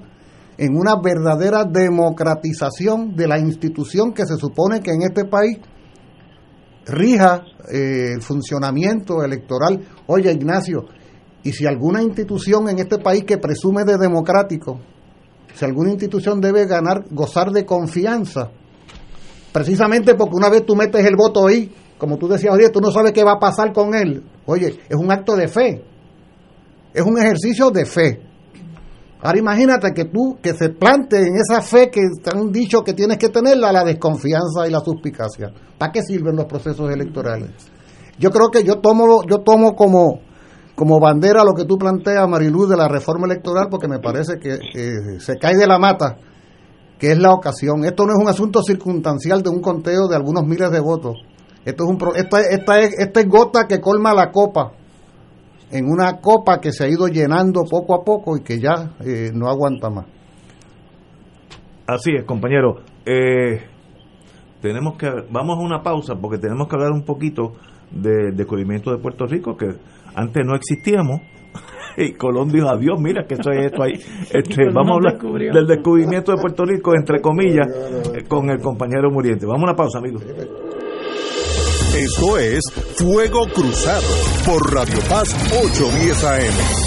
en una verdadera democratización de la institución que se supone que en este país rija eh, el funcionamiento electoral. Oye, Ignacio, y si alguna institución en este país que presume de democrático, si alguna institución debe ganar, gozar de confianza, precisamente porque una vez tú metes el voto ahí, como tú decías, oye, tú no sabes qué va a pasar con él. Oye, es un acto de fe, es un ejercicio de fe. Ahora imagínate que tú, que se plante en esa fe que han dicho que tienes que tenerla, la desconfianza y la suspicacia. ¿Para qué sirven los procesos electorales? Yo creo que yo tomo, yo tomo como, como bandera lo que tú planteas, Mariluz, de la reforma electoral, porque me parece que, se cae de la mata, que es la ocasión. Esto no es un asunto circunstancial de un conteo de algunos miles de votos. Esto es un, esta, esta, es, esta es gota que colma la copa, en una copa que se ha ido llenando poco a poco y que ya eh, no aguanta más. Así es, compañero. Eh, tenemos que vamos a una pausa porque tenemos que hablar un poquito del descubrimiento de Puerto Rico que antes no existíamos. Y Colón dijo, adiós, mira que eso es esto ahí. Este, vamos a hablar del descubrimiento de Puerto Rico, entre comillas, con el compañero Muriente. Vamos a una pausa, amigos. Esto es Fuego Cruzado por Radio Paz 810 AM.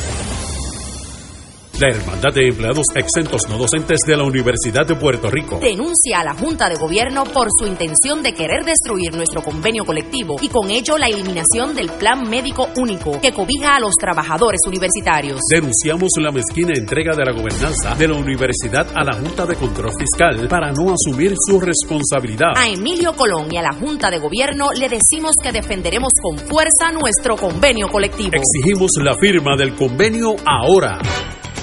La Hermandad de Empleados Exentos No Docentes de la Universidad de Puerto Rico denuncia a la Junta de Gobierno por su intención de querer destruir nuestro convenio colectivo y con ello la eliminación del Plan Médico Único que cobija a los trabajadores universitarios. Denunciamos la mezquina entrega de la gobernanza de la universidad a la Junta de Control Fiscal para no asumir su responsabilidad. A Emilio Colón y a la Junta de Gobierno le decimos que defenderemos con fuerza nuestro convenio colectivo. Exigimos la firma del convenio ahora.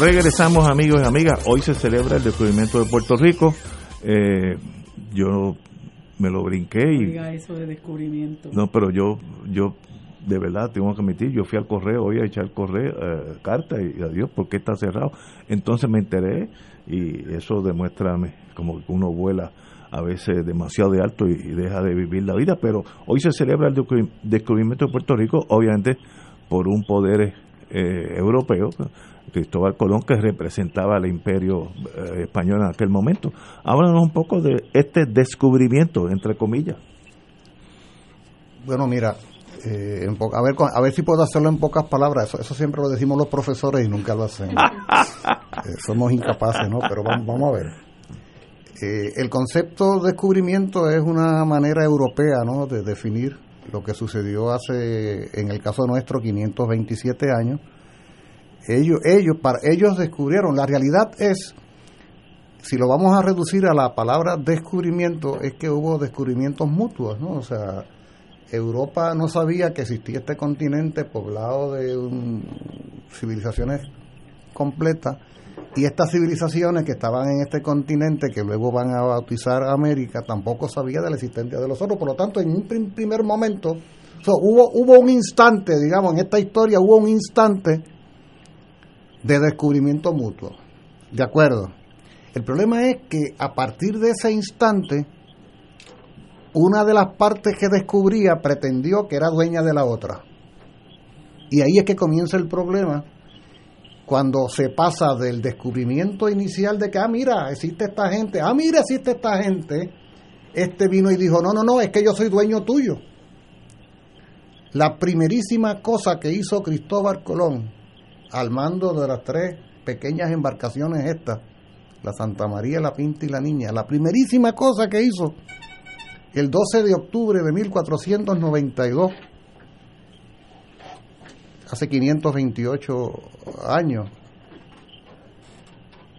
Regresamos amigos y amigas. Hoy se celebra el descubrimiento de Puerto Rico. Eh, yo me lo brinqué y... Oiga eso de descubrimiento. No, pero yo, yo de verdad tengo que admitir, yo fui al correo hoy a echar correo, eh, carta y adiós, porque está cerrado? Entonces me enteré y eso demuestra como que uno vuela a veces demasiado de alto y, deja de vivir la vida, pero hoy se celebra el descubrimiento de Puerto Rico, obviamente por un poder eh, europeo, Cristóbal Colón, que representaba al imperio eh, español en aquel momento. Háblanos un poco de este descubrimiento, entre comillas. Bueno, mira, eh, a, ver, a ver si puedo hacerlo en pocas palabras. Eso, eso siempre lo decimos los profesores y nunca lo hacemos. Eh, somos incapaces, ¿no? Pero vamos, vamos a ver. el concepto de descubrimiento es una manera europea, ¿no? De definir lo que sucedió hace, en el caso nuestro, 527 años ellos, ellos, para, ellos descubrieron, la realidad es, si lo vamos a reducir a la palabra descubrimiento, es que hubo descubrimientos mutuos, ¿no? O sea, Europa no sabía que existía este continente poblado de civilizaciones completas y estas civilizaciones que estaban en este continente que luego van a bautizar América tampoco sabía de la existencia de los otros por lo tanto en un primer momento hubo hubo un instante digamos en esta historia hubo un instante de descubrimiento mutuo. De acuerdo. El problema es que a partir de ese instante, una de las partes que descubría pretendió que era dueña de la otra. Y ahí es que comienza el problema cuando se pasa del descubrimiento inicial de que, ah, mira, existe esta gente, ah, mira, existe esta gente, este vino y dijo, no, no, no, es que yo soy dueño tuyo. La primerísima cosa que hizo Cristóbal Colón al mando de las tres pequeñas embarcaciones estas, la Santa María, la Pinta y la Niña. La primerísima cosa que hizo el 12 de octubre de 1492, hace 528 años,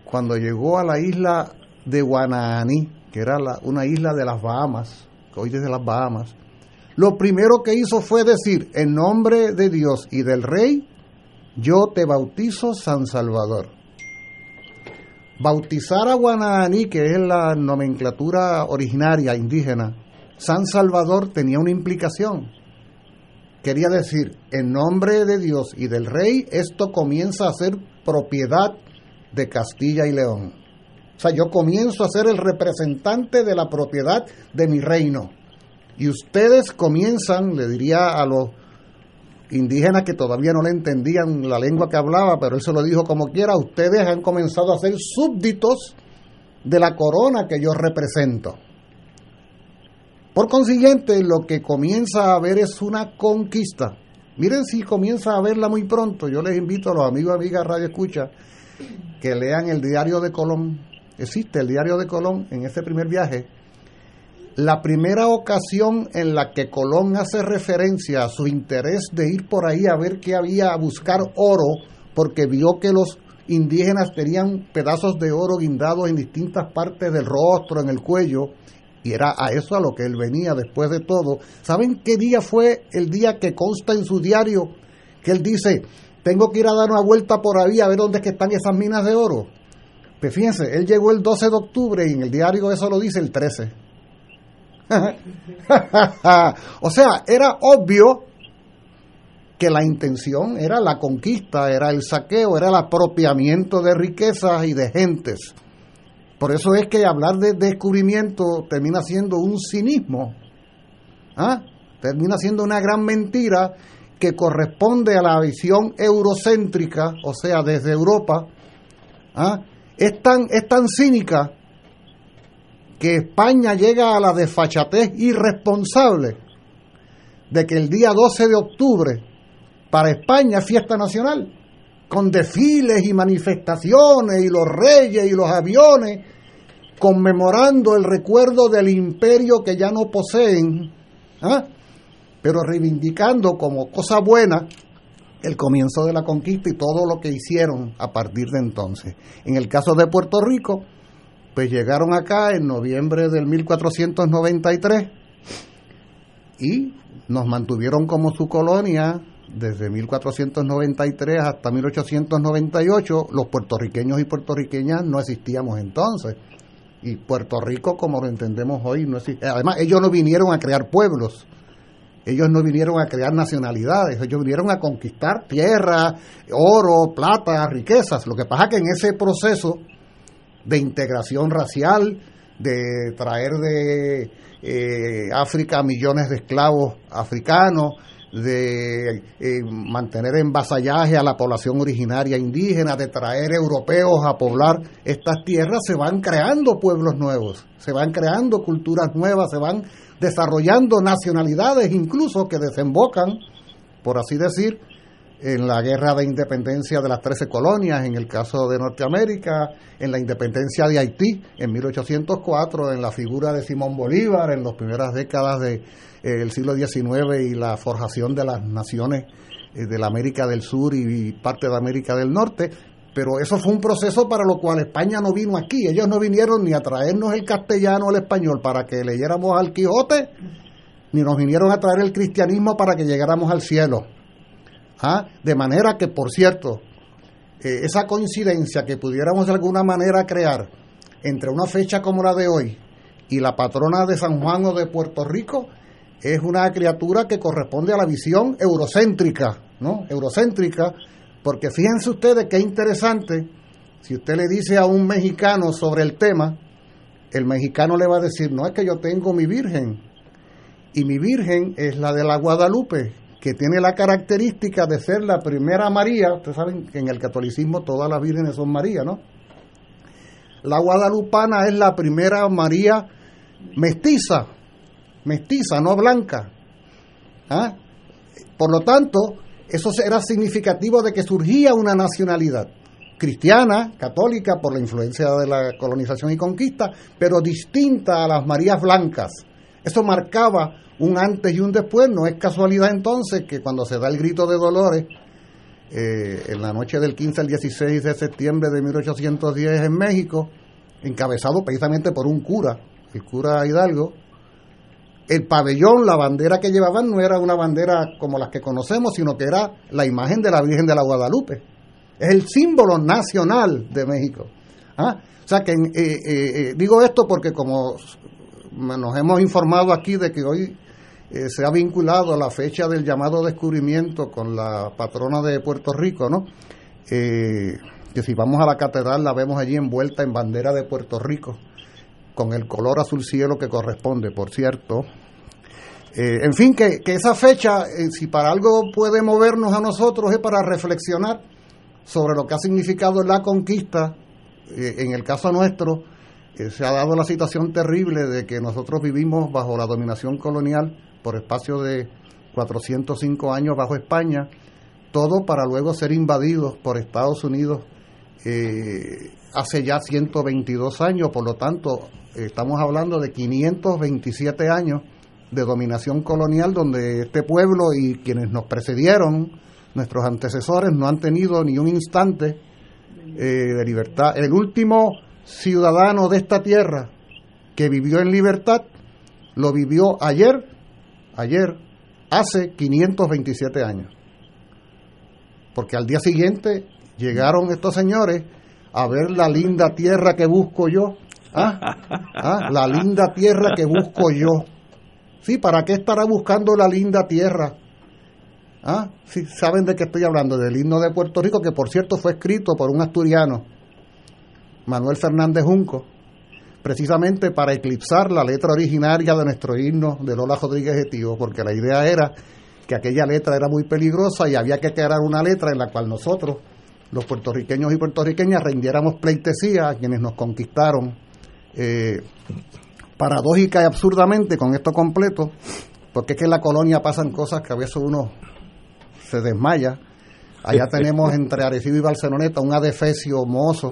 cuando llegó a la isla de Guananí, que era una isla de las Bahamas, que hoy desde las Bahamas, lo primero que hizo fue decir, en nombre de Dios y del rey, yo te bautizo San Salvador. Bautizar a Guananí, que es la nomenclatura originaria indígena, San Salvador tenía una implicación. Quería decir, en nombre de Dios y del rey, esto comienza a ser propiedad de Castilla y León. O sea, yo comienzo a ser el representante de la propiedad de mi reino. Y ustedes comienzan, le diría a los indígenas que todavía no le entendían la lengua que hablaba, pero él se lo dijo como quiera, ustedes han comenzado a ser súbditos de la corona que yo represento. Por consiguiente, lo que comienza a haber es una conquista. Miren si comienza a verla muy pronto. Yo les invito a los amigos y amigas Radio Escucha que lean el diario de Colón. Existe el diario de Colón en ese primer viaje la primera ocasión en la que Colón hace referencia a su interés de ir por ahí a ver qué había, a buscar oro, porque vio que los indígenas tenían pedazos de oro guindados en distintas partes del rostro, en el cuello, y era a eso a lo que él venía después de todo. ¿Saben qué día fue el día que consta en su diario que él dice, tengo que ir a dar una vuelta por ahí a ver dónde es que están esas minas de oro? Pues fíjense, él llegó el 12 de octubre y en el diario eso lo dice el 13. o sea, era obvio que la intención era la conquista, era el saqueo, era el apropiamiento de riquezas y de gentes. Por eso es que hablar de descubrimiento termina siendo un cinismo, ¿ah? termina siendo una gran mentira que corresponde a la visión eurocéntrica, o sea, desde Europa. ¿ah? Es, tan, es tan cínica que España llega a la desfachatez irresponsable de que el día 12 de octubre para España es fiesta nacional, con desfiles y manifestaciones y los reyes y los aviones conmemorando el recuerdo del imperio que ya no poseen, ¿ah? pero reivindicando como cosa buena el comienzo de la conquista y todo lo que hicieron a partir de entonces. En el caso de Puerto Rico, pues llegaron acá en noviembre del 1493 y nos mantuvieron como su colonia desde 1493 hasta 1898, los puertorriqueños y puertorriqueñas no existíamos entonces. Y Puerto Rico, como lo entendemos hoy, no existe. Además, ellos no vinieron a crear pueblos, ellos no vinieron a crear nacionalidades, ellos vinieron a conquistar tierra, oro, plata, riquezas. Lo que pasa es que en ese proceso de integración racial, de traer de eh, África millones de esclavos africanos, de eh, mantener en vasallaje a la población originaria indígena, de traer europeos a poblar estas tierras, se van creando pueblos nuevos, se van creando culturas nuevas, se van desarrollando nacionalidades incluso que desembocan, por así decir, en la guerra de independencia de las 13 colonias, en el caso de Norteamérica, en la independencia de Haití en 1804, en la figura de Simón Bolívar en las primeras décadas del de, eh, siglo XIX y la forjación de las naciones eh, de la América del Sur y, parte de América del Norte. Pero eso fue un proceso para lo cual España no vino aquí. Ellos no vinieron ni a traernos el castellano o el español para que leyéramos al Quijote, ni nos vinieron a traer el cristianismo para que llegáramos al cielo ¿Ah? De manera que, por cierto, eh, esa coincidencia que pudiéramos de alguna manera crear entre una fecha como la de hoy y la patrona de San Juan o de Puerto Rico es una criatura que corresponde a la visión eurocéntrica, ¿no? Eurocéntrica, porque fíjense ustedes qué interesante, si usted le dice a un mexicano sobre el tema, el mexicano le va a decir, no es que yo tengo mi virgen, y mi virgen es la de la Guadalupe, que tiene la característica de ser la primera María, ustedes saben que en el catolicismo todas las vírgenes son María, ¿no? La guadalupana es la primera María mestiza, mestiza, no blanca. ¿Ah? Por lo tanto, eso era significativo de que surgía una nacionalidad cristiana, católica, por la influencia de la colonización y conquista, pero distinta a las Marías blancas. Eso marcaba un antes y un después. No es casualidad entonces que cuando se da el grito de Dolores, eh, en la noche del 15 al 16 de septiembre de 1810 en México, encabezado precisamente por un cura, el cura Hidalgo, el pabellón, la bandera que llevaban no era una bandera como las que conocemos, sino que era la imagen de la Virgen de la Guadalupe. Es el símbolo nacional de México. ¿Ah? O sea que eh, eh, digo esto porque como nos hemos informado aquí de que hoy eh, se ha vinculado la fecha del llamado descubrimiento con la patrona de Puerto Rico, ¿no? Eh, que si vamos a la catedral la vemos allí envuelta en bandera de Puerto Rico, con el color azul cielo que corresponde, por cierto. Eh, en fin, que, que esa fecha, si para algo puede movernos a nosotros, es para reflexionar sobre lo que ha significado la conquista, en el caso nuestro, se ha dado la situación terrible de que nosotros vivimos bajo la dominación colonial por espacio de 405 años bajo España, todo para luego ser invadidos por Estados Unidos eh, hace ya 122 años, por lo tanto estamos hablando de 527 años de dominación colonial donde este pueblo y quienes nos precedieron, nuestros antecesores, no han tenido ni un instante eh, de libertad. El último ciudadano de esta tierra que vivió en libertad lo vivió ayer ayer, hace 527 años. Porque al día siguiente llegaron estos señores a ver la linda tierra que busco yo. ¿Ah? ¿Ah? La linda tierra que busco yo. Sí, ¿para qué estará buscando la linda tierra? ¿Ah? Sí, saben de qué estoy hablando, del himno de Puerto Rico, que por cierto fue escrito por un asturiano, Manuel Fernández Junco precisamente para eclipsar la letra originaria de nuestro himno de Lola Rodríguez Etío, porque la idea era que aquella letra era muy peligrosa y había que crear una letra en la cual nosotros, los puertorriqueños y puertorriqueñas, rindiéramos pleitesía a quienes nos conquistaron. Eh, paradójica y absurdamente con esto completo, porque es que en la colonia pasan cosas que a veces uno se desmaya. Allá tenemos entre Arecibo y Barceloneta un adefesio mozo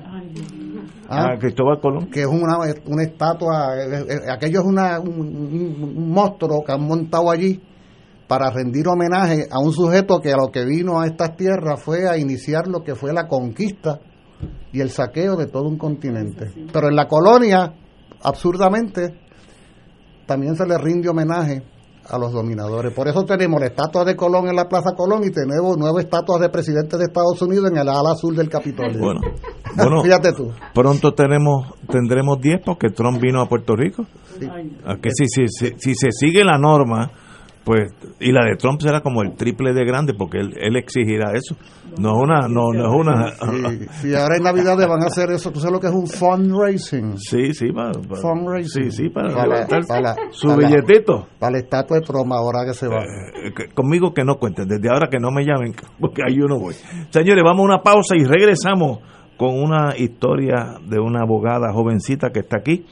¿Ah? Cristóbal Colón. Que es una, una estatua, eh, eh, aquello es una, un, monstruo que han montado allí para rendir homenaje a un sujeto que a lo que vino a estas tierras fue a iniciar lo que fue la conquista y el saqueo de todo un continente. Pero en la colonia, absurdamente, también se le rinde homenaje a los dominadores. Por eso tenemos la estatua de Colón en la Plaza Colón y tenemos nueve estatuas de presidente de Estados Unidos en el ala azul del Capitolio. Bueno, bueno fíjate tú. Pronto tenemos tendremos 10 porque Trump vino a Puerto Rico. Que si, si, si, si se sigue la norma pues y la de Trump será como el triple de grande porque él, él exigirá eso. No es una no, no es una. Si ahora en Navidad van a hacer eso. Tú sabes lo que es un fundraising sí sí para, fundraising. Sí sí para, para, su billetito. para el estatua de Trump ahora que se va. Eh, conmigo que no cuenten desde ahora que no me llamen porque ahí yo no voy. Señores vamos a una pausa y regresamos con una historia de una abogada jovencita que está aquí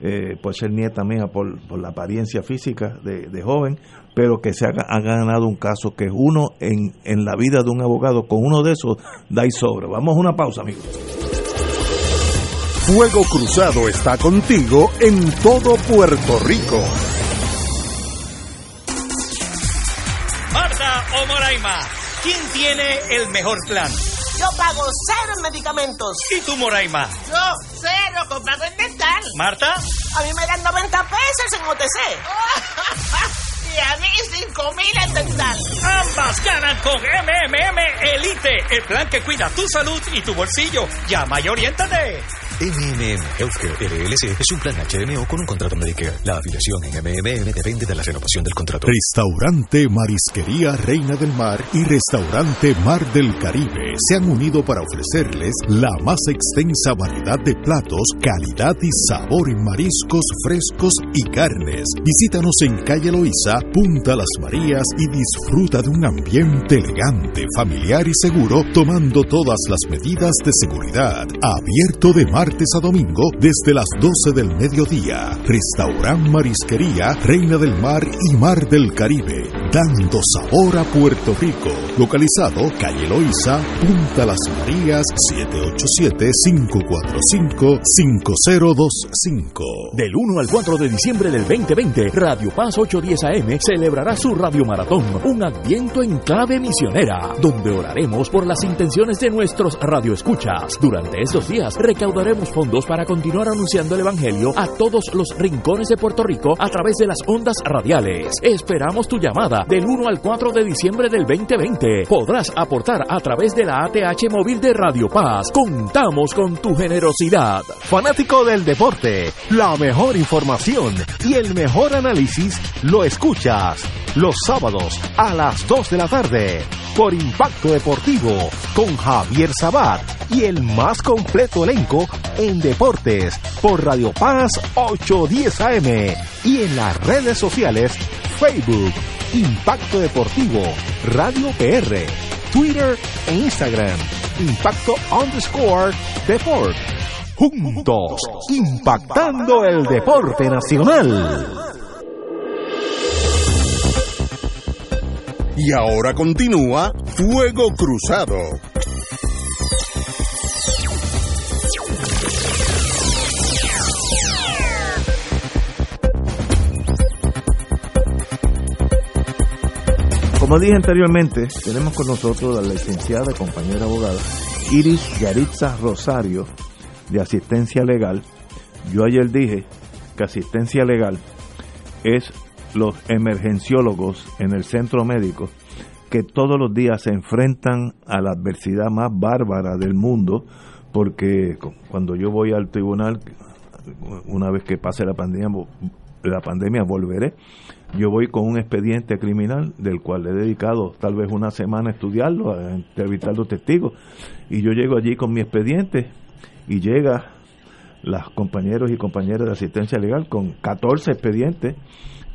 eh, puede ser nieta mía por, por la apariencia física de, de joven, pero que se ha, ganado un caso que es uno en, en la vida de un abogado, con uno de esos da y sobra. Vamos a una pausa, amigos. Fuego Cruzado está contigo en todo Puerto Rico. Marta o Moraima, ¿quién tiene el mejor plan? Yo pago cero en medicamentos. ¿Y tú, Moraima? Yo, cero, comprado en dental. ¿Marta? A mí me dan 90 pesos en OTC. y a mí 5 mil en dental. Ambas ganan con MMM Elite, el plan que cuida tu salud y tu bolsillo. Llama y oriéntate. MMM Healthcare LLC es un plan HMO con un contrato Medicare. La afiliación en MMM depende de la renovación del contrato. Restaurante Marisquería Reina del Mar y Restaurante Mar del Caribe se han unido para ofrecerles la más extensa variedad de platos, calidad y sabor en mariscos frescos y carnes. Visítanos en calle Loíza, Punta Las Marías y disfruta de un ambiente elegante, familiar y seguro, tomando todas las medidas de seguridad. Abierto de mar martes a domingo desde las 12 del mediodía. Restaurant Marisquería Reina del Mar y Mar del Caribe, dando sabor a Puerto Rico. Localizado Calle Loiza, Punta Las Marías, 787-545-5025. Del 1 al 4 de diciembre del 2020, Radio Paz 810 AM celebrará su Radio Maratón, un adviento en clave misionera, donde oraremos por las intenciones de nuestros radioescuchas. Durante estos días recaudaremos fondos para continuar anunciando el Evangelio a todos los rincones de Puerto Rico a través de las ondas radiales. Esperamos tu llamada del 1 al 4 de diciembre del 2020. Podrás aportar a través de la ATH móvil de Radio Paz. Contamos con tu generosidad. Fanático del deporte, la mejor información y el mejor análisis lo escuchas los sábados a las 2 de la tarde por Impacto Deportivo con Javier Sabat y el más completo elenco en deportes por Radio Paz 810 AM y en las redes sociales Facebook, Impacto Deportivo, Radio PR, Twitter e Instagram, Impacto underscore Deport. Juntos, impactando el deporte nacional. Y ahora continúa Fuego Cruzado. Como dije anteriormente, tenemos con nosotros la licenciada compañera abogada Iris Yaritza Rosario de Asistencia Legal. Yo ayer dije que Asistencia Legal es los emergenciólogos en el centro médico que todos los días se enfrentan a la adversidad más bárbara del mundo, porque cuando yo voy al tribunal, una vez que pase la pandemia, la pandemia volveré, yo voy con un expediente criminal del cual he dedicado tal vez una semana a estudiarlo, a entrevistar los testigos, y yo llego allí con mi expediente y llega las compañeros y compañeras de asistencia legal con 14 expedientes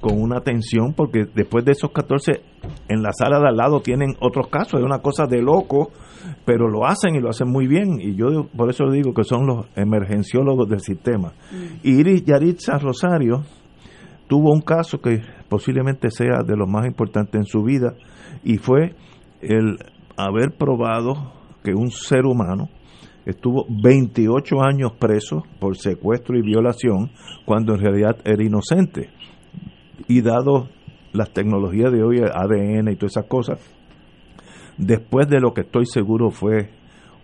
con una atención, porque después de esos 14 en la sala de al lado tienen otros casos, es una cosa de loco, pero lo hacen y lo hacen muy bien, y yo por eso digo que son los emergenciólogos del sistema. Mm. Iris Yaritza Rosario tuvo un caso que posiblemente sea de los más importantes en su vida, y fue el haber probado que un ser humano estuvo 28 años preso por secuestro y violación cuando en realidad era inocente. Y dado las tecnologías de hoy, ADN y todas esas cosas, después de lo que estoy seguro fue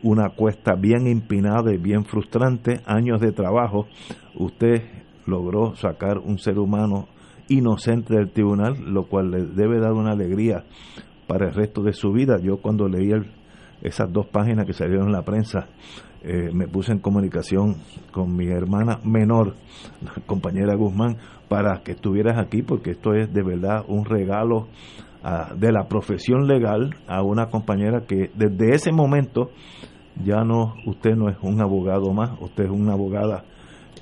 una cuesta bien empinada y bien frustrante, años de trabajo, usted logró sacar un ser humano inocente del tribunal, lo cual le debe dar una alegría para el resto de su vida. Yo cuando leí esas dos páginas que salieron en la prensa, eh, me puse en comunicación con mi hermana menor, la compañera Guzmán, para que estuvieras aquí, porque esto es de verdad un regalo ah, de la profesión legal a una compañera que desde ese momento ya no, usted no es un abogado más, usted es una abogada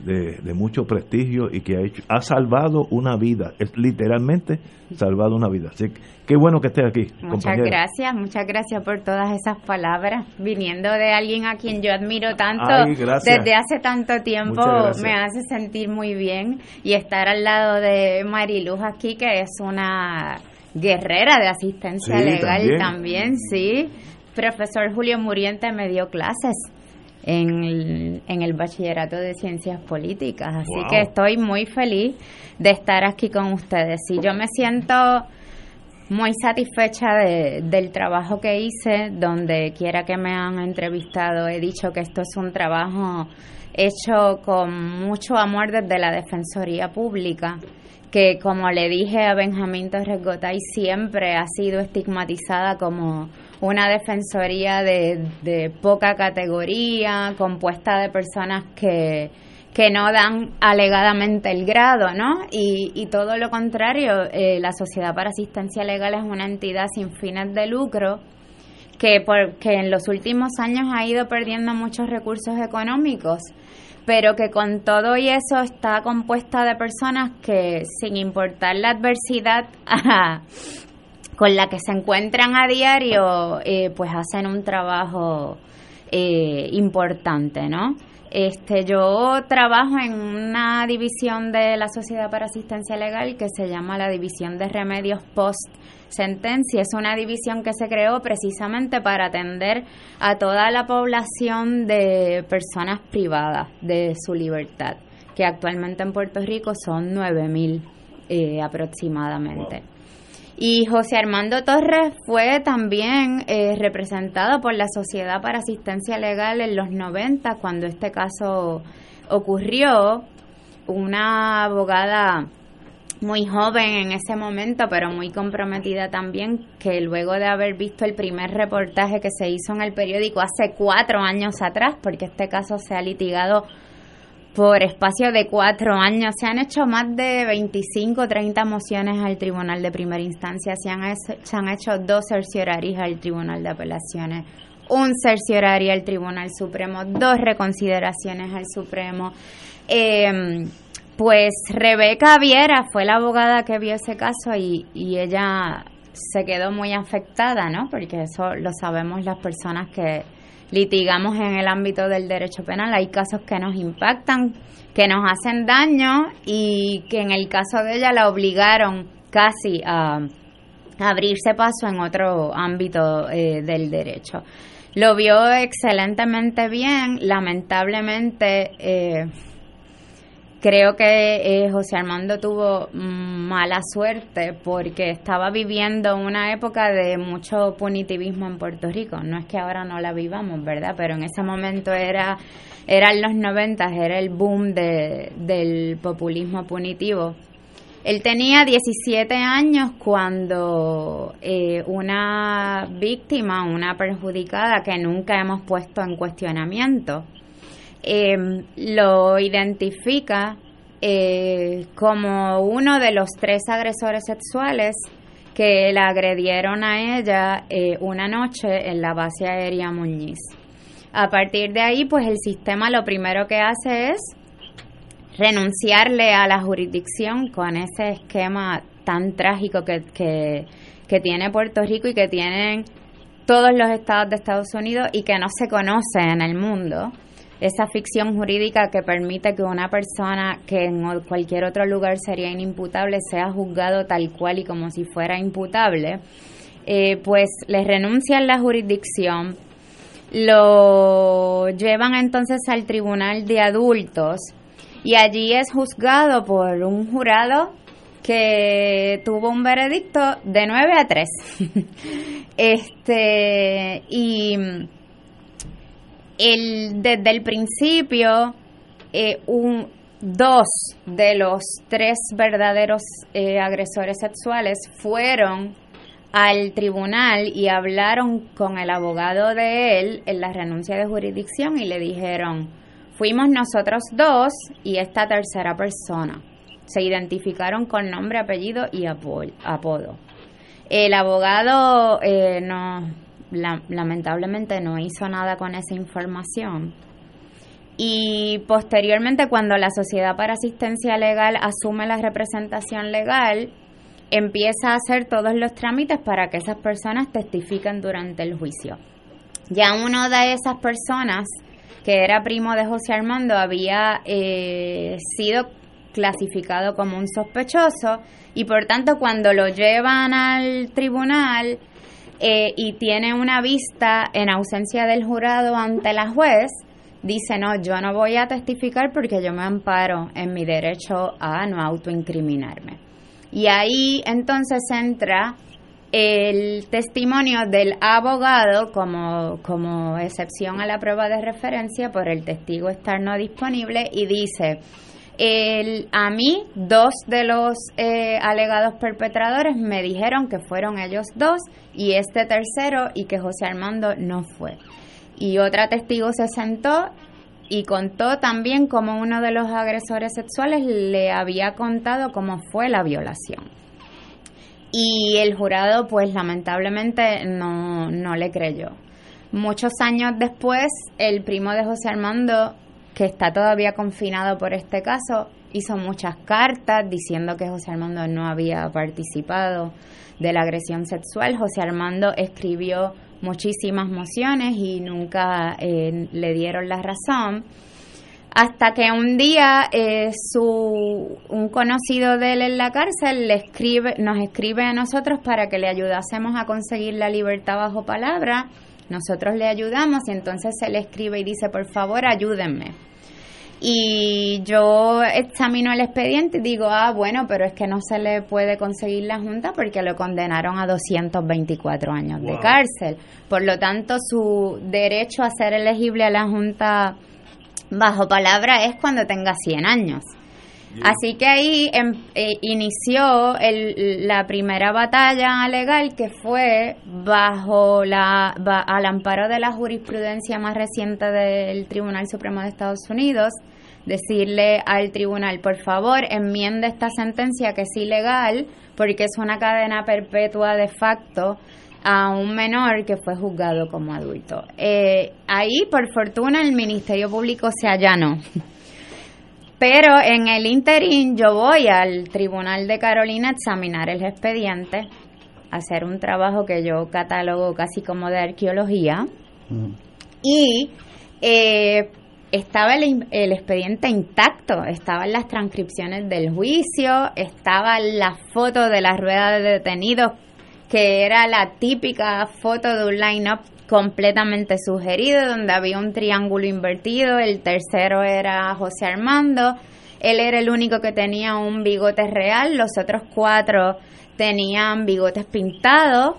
de, mucho prestigio y que ha, hecho, ha salvado una vida, es literalmente salvado una vida. Así que qué bueno que esté aquí. Muchas gracias, muchas gracias por todas esas palabras, viniendo de alguien a quien yo admiro tanto desde hace tanto tiempo, me hace sentir muy bien y estar al lado de Mariluz aquí, que es una guerrera de asistencia legal también, sí. Profesor Julio Muriente me dio clases en el, en el bachillerato de ciencias políticas. Así que estoy muy feliz de estar aquí con ustedes. Y yo me siento muy satisfecha de, del trabajo que hice, donde quiera que me han entrevistado, he dicho que esto es un trabajo hecho con mucho amor desde la Defensoría Pública que como le dije a Benjamín Torres Gotay, siempre ha sido estigmatizada como una defensoría de, poca categoría, compuesta de personas que, que no dan alegadamente el grado, ¿no? Y, todo lo contrario, eh, la Sociedad para Asistencia Legal es una entidad sin fines de lucro que, porque en los últimos años ha ido perdiendo muchos recursos económicos, pero que con todo y eso está compuesta de personas que, sin importar la adversidad, con la que se encuentran a diario, eh, pues hacen un trabajo eh, importante, ¿no? Este, yo trabajo en una división de la Sociedad para Asistencia Legal que se llama la División de Remedios Post Sentencia. Es una división que se creó precisamente para atender a toda la población de personas privadas de su libertad, que actualmente en Puerto Rico son 9.000 eh, aproximadamente. Y José Armando Torres fue también eh, representado por la Sociedad para Asistencia Legal en los 90, cuando este caso ocurrió. Una abogada muy joven en ese momento, pero muy comprometida también, que luego de haber visto el primer reportaje que se hizo en el periódico hace cuatro años atrás, porque este caso se ha litigado por espacio de cuatro años. Se han hecho más de 25 o 30 mociones al Tribunal de Primera Instancia. Se han, se han hecho dos cerciorarios al Tribunal de Apelaciones, un cerciorario al Tribunal Supremo, dos reconsideraciones al Supremo. Eh, pues Rebeca Viera fue la abogada que vio ese caso y, y ella se quedó muy afectada, ¿no? Porque eso lo sabemos las personas que litigamos en el ámbito del derecho penal. Hay casos que nos impactan, que nos hacen daño y que en el caso de ella la obligaron casi a, abrirse paso en otro ámbito eh, del derecho. Lo vio excelentemente bien, lamentablemente eh, creo que eh, José Armando tuvo mala suerte porque estaba viviendo una época de mucho punitivismo en Puerto Rico. No es que ahora no la vivamos, ¿verdad? Pero en ese momento era eran los 90, era el boom de, del populismo punitivo. Él tenía 17 años cuando eh, una víctima, una perjudicada que nunca hemos puesto en cuestionamiento, Em, lo identifica eh, como uno de los tres agresores sexuales que la agredieron a ella eh, una noche en la base aérea Muñiz. A partir de ahí, pues el sistema lo primero que hace es renunciarle a la jurisdicción con ese esquema tan trágico que, que, que tiene Puerto Rico y que tienen todos los estados de Estados Unidos y que no se conoce en el mundo esa ficción jurídica que permite que una persona que en cualquier otro lugar sería inimputable sea juzgado tal cual y como si fuera imputable, eh, pues le renuncian la jurisdicción, lo llevan entonces al tribunal de adultos y allí es juzgado por un jurado que tuvo un veredicto de 9 a 3. este y el, desde el principio, eh, un, dos de los tres verdaderos eh, agresores sexuales fueron al tribunal y hablaron con el abogado de él en la renuncia de jurisdicción y le dijeron, fuimos nosotros dos y esta tercera persona. Se identificaron con nombre, apellido y apodo. El abogado eh, lamentablemente no hizo nada con esa información. Y posteriormente, cuando la Sociedad para Asistencia Legal asume la representación legal, empieza a hacer todos los trámites para que esas personas testifiquen durante el juicio. Ya uno de esas personas, que era primo de José Armando, había eh, sido clasificado como un sospechoso y por tanto cuando lo llevan al tribunal eh, y tiene una vista en ausencia del jurado ante la juez, dice, no, yo no voy a testificar porque yo me amparo en mi derecho a no autoincriminarme. Y ahí entonces entra el testimonio del abogado como, como excepción a la prueba de referencia por el testigo estar no disponible y dice, el, a mí dos de los eh, alegados perpetradores me dijeron que fueron ellos dos y este tercero y que José Armando no fue. Y otra testigo se sentó y contó también cómo uno de los agresores sexuales le había contado cómo fue la violación. Y el jurado pues lamentablemente no, no le creyó. Muchos años después, el primo de José Armando que está todavía confinado por este caso, hizo muchas cartas diciendo que José Armando no había participado de la agresión sexual. José Armando escribió muchísimas mociones y nunca eh, le dieron la razón. Hasta que un día eh, su, un conocido de él en la cárcel le escribe, nos escribe a nosotros para que le ayudásemos a conseguir la libertad bajo palabra. Nosotros le ayudamos y entonces se le escribe y dice, por favor, ayúdenme y yo examino el expediente y digo, ah, bueno, pero es que no se le puede conseguir la Junta porque lo condenaron a 224 años de cárcel. Por lo tanto, su derecho a ser elegible a la Junta bajo palabra es cuando tenga 100 años. Así que ahí em, eh, inició el, la primera batalla legal que fue bajo la al amparo de la jurisprudencia más reciente del Tribunal Supremo de Estados Unidos, decirle al tribunal, por favor, enmiende esta sentencia que es ilegal porque es una cadena perpetua de facto a un menor que fue juzgado como adulto. Eh, ahí, por fortuna, el Ministerio Público se allanó pero en el interín yo voy al tribunal de Carolina a examinar el expediente, hacer un trabajo que yo catalogo casi como de arqueología. Y eh, estaba el, el, expediente intacto, estaban las transcripciones del juicio, estaba la foto de la rueda de detenidos, que era la típica foto de un line-up completamente sugerido, donde había un triángulo invertido, el tercero era José Armando, él era el único que tenía un bigote real, los otros cuatro tenían bigotes pintados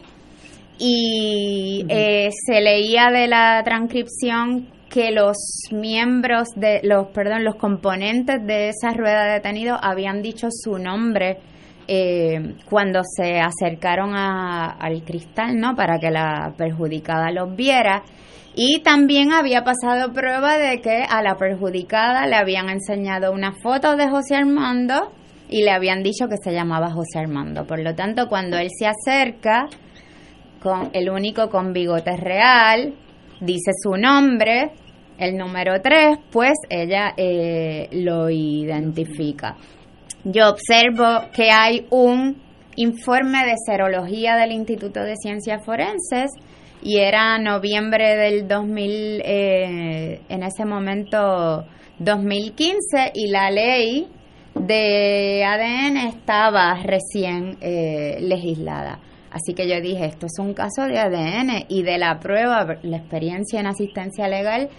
y eh, se leía de la transcripción que los miembros de los perdón los componentes de esa rueda de detenido habían dicho su nombre eh, cuando se acercaron al cristal, ¿no? Para que la perjudicada los viera. Y también había pasado prueba de que a la perjudicada le habían enseñado una foto de José Armando y le habían dicho que se llamaba José Armando. Por lo tanto, cuando él se acerca, con el único con bigote real, dice su nombre, el número 3, pues ella eh, lo identifica yo observo que hay un informe de serología del Instituto de Ciencias Forenses y era noviembre del 2000, eh, en ese momento 2015, y la ley de ADN estaba recién eh, legislada. Así que yo dije, esto es un caso de ADN y de la prueba, la experiencia en asistencia legal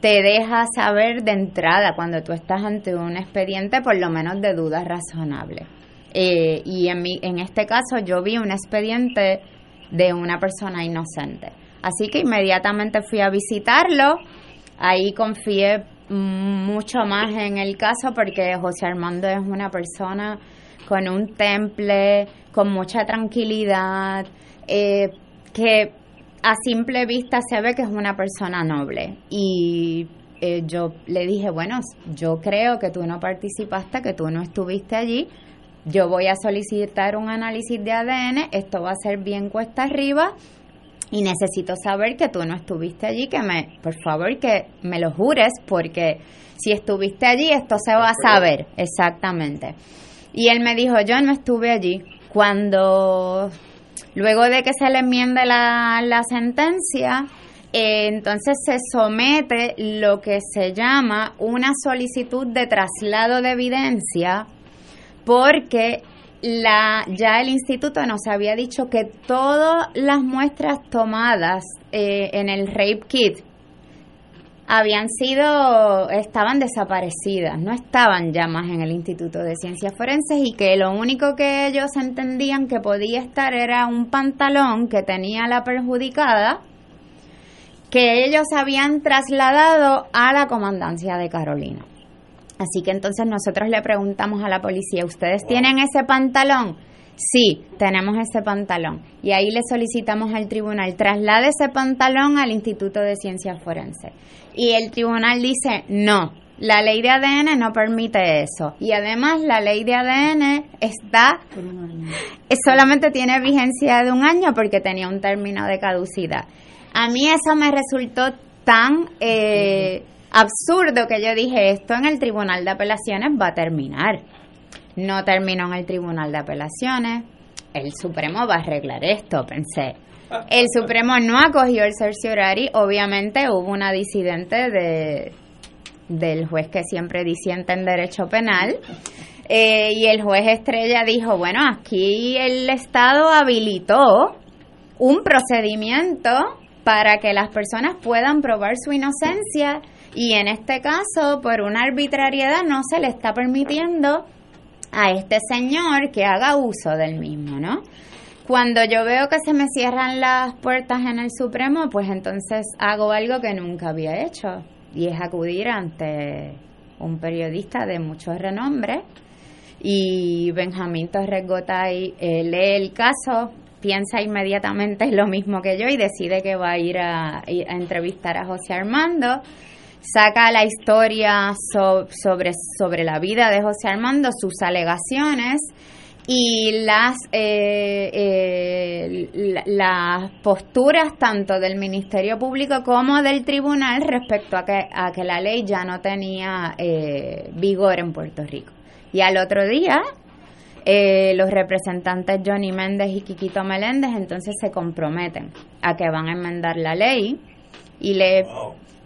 te deja saber de entrada cuando tú estás ante un expediente por lo menos de dudas razonables. Eh, y en, en este caso yo vi un expediente de una persona inocente. Así que inmediatamente fui a visitarlo, ahí confié mucho más en el caso porque José Armando es una persona con un temple, con mucha tranquilidad, eh, que a simple vista se ve que es una persona noble. Y eh, yo le dije, bueno, yo creo que tú no participaste, que tú no estuviste allí. Yo voy a solicitar un análisis de ADN, esto va a ser bien cuesta arriba y necesito saber que tú no estuviste allí, que me, por favor, que me lo jures, porque si estuviste allí, esto se va a saber exactamente. Y él me dijo, yo no estuve allí. Cuando, luego de que se le enmiende la, la sentencia, eh, entonces se somete lo que se llama una solicitud de traslado de evidencia, porque la, ya el instituto nos había dicho que todas las muestras tomadas eh, en el Rape Kit habían sido, estaban desaparecidas, no estaban ya más en el Instituto de Ciencias Forenses y que lo único que ellos entendían que podía estar era un pantalón que tenía la perjudicada que ellos habían trasladado a la comandancia de Carolina. Así que entonces nosotros le preguntamos a la policía, ¿ustedes tienen ese pantalón? Sí, tenemos ese pantalón. Y ahí le solicitamos al tribunal, traslade ese pantalón al Instituto de Ciencias Forenses. Y el tribunal dice, no, la ley de ADN no permite eso. Y además la ley de ADN está, solamente tiene vigencia de un año porque tenía un término de caducidad. A mí eso me resultó tan... Eh, absurdo que yo dije, esto en el Tribunal de Apelaciones va a terminar. No terminó en el Tribunal de Apelaciones. El Supremo va a arreglar esto, pensé. El Supremo no acogió el cerciorari. Obviamente hubo una disidente de, del juez que siempre disiente en derecho penal. Eh, y el juez Estrella dijo, bueno, aquí el Estado habilitó un procedimiento para que las personas puedan probar su inocencia y en este caso, por una arbitrariedad, no se le está permitiendo a este señor que haga uso del mismo, ¿no? Cuando yo veo que se me cierran las puertas en el Supremo, pues entonces hago algo que nunca había hecho y es acudir ante un periodista de mucho renombre y Benjamín Torres Gotay eh, lee el caso, piensa inmediatamente lo mismo que yo y decide que va a ir a, entrevistar a José Armando. Saca la historia sobre, sobre la vida de José Armando, sus alegaciones y las, eh, eh, las posturas tanto del Ministerio Público como del Tribunal respecto a que, a que la ley ya no tenía eh, vigor en Puerto Rico. Y al otro día, los representantes Johnny Méndez y Quiquito Meléndez entonces se comprometen a que van a enmendar la ley y le,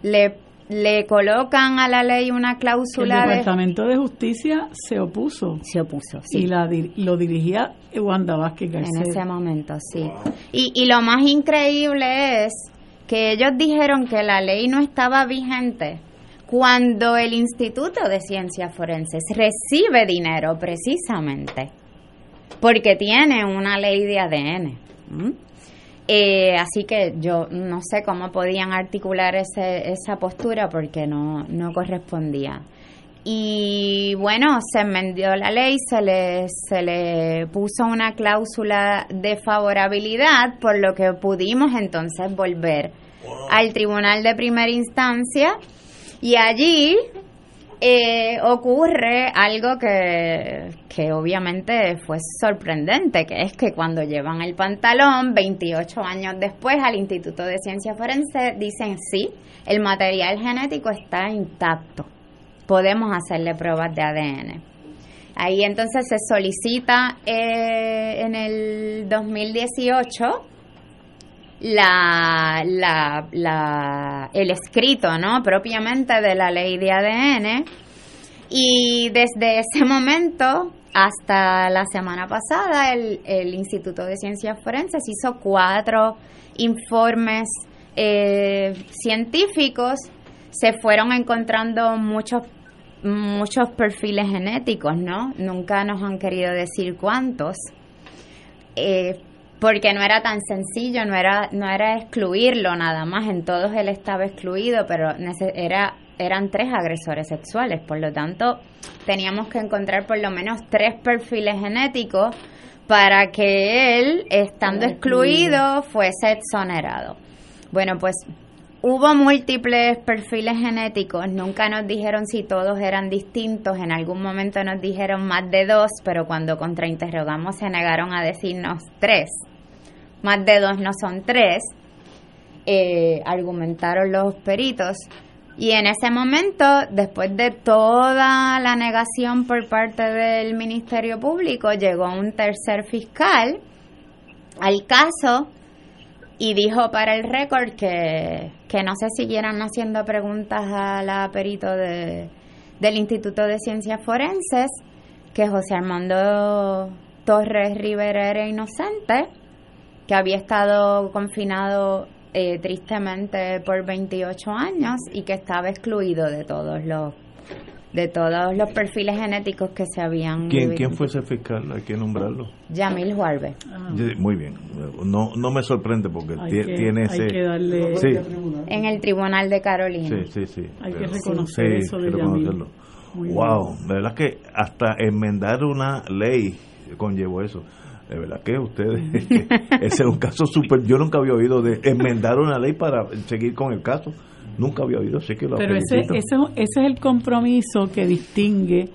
le le colocan a la ley una cláusula el Departamento de, Justicia se opuso. Se opuso, sí. Y la, lo dirigía Wanda Vázquez García. En ese momento, sí. Y, y lo más increíble es que ellos dijeron que la ley no estaba vigente cuando el Instituto de Ciencias Forenses recibe dinero precisamente porque tiene una ley de ADN. Eh, así que yo no sé cómo podían articular ese, esa postura porque no, no correspondía. Y bueno, se enmendió la ley, se le, se le puso una cláusula de favorabilidad, por lo que pudimos entonces volver al tribunal de primera instancia y allí eh, ocurre algo que, que obviamente fue sorprendente, que es que cuando llevan el pantalón, 28 años después, al Instituto de Ciencias Forenses, dicen sí, el material genético está intacto, podemos hacerle pruebas de ADN. Ahí entonces se solicita eh, en el 2018 la, la, el escrito, ¿no? Propiamente de la ley de ADN. Y desde ese momento hasta la semana pasada, el, el Instituto de Ciencias Forenses hizo cuatro informes eh, científicos. Se fueron encontrando muchos muchos perfiles genéticos, ¿no? Nunca nos han querido decir cuántos. Eh, porque no era tan sencillo, no era, no era excluirlo nada más, en todos él estaba excluido, pero era eran tres agresores sexuales, por lo tanto teníamos que encontrar por lo menos tres perfiles genéticos para que él, estando excluido, fuese exonerado. Bueno, pues hubo múltiples perfiles genéticos, nunca nos dijeron si todos eran distintos, en algún momento nos dijeron más de dos, pero cuando contrainterrogamos se negaron a decirnos tres. Más de dos no son tres, eh, argumentaron los peritos. Y en ese momento, después de toda la negación por parte del Ministerio Público, llegó un tercer fiscal al caso y dijo para el récord que, que no se siguieran haciendo preguntas a la perito de, del Instituto de Ciencias Forenses, que José Armando Torres Rivera era inocente, que había estado confinado eh, tristemente por 28 años y que estaba excluido de todos los de todos los perfiles genéticos que se habían ¿Quién, ¿quién fue ese fiscal? Hay que nombrarlo. Yamil Juarbe. Ah. Muy bien. No, no me sorprende porque tiene ese... Hay que darle... Sí. En el Tribunal de Carolina. Sí, sí, sí. Hay que reconocer eso de reconocerlo. Wow, de verdad que hasta enmendar una ley conllevó eso. De verdad que ustedes, ese es un caso súper, yo nunca había oído de enmendar una ley para seguir con el caso. Nunca había oído, sé que lo Pero ese, ese, ese es el compromiso que distingue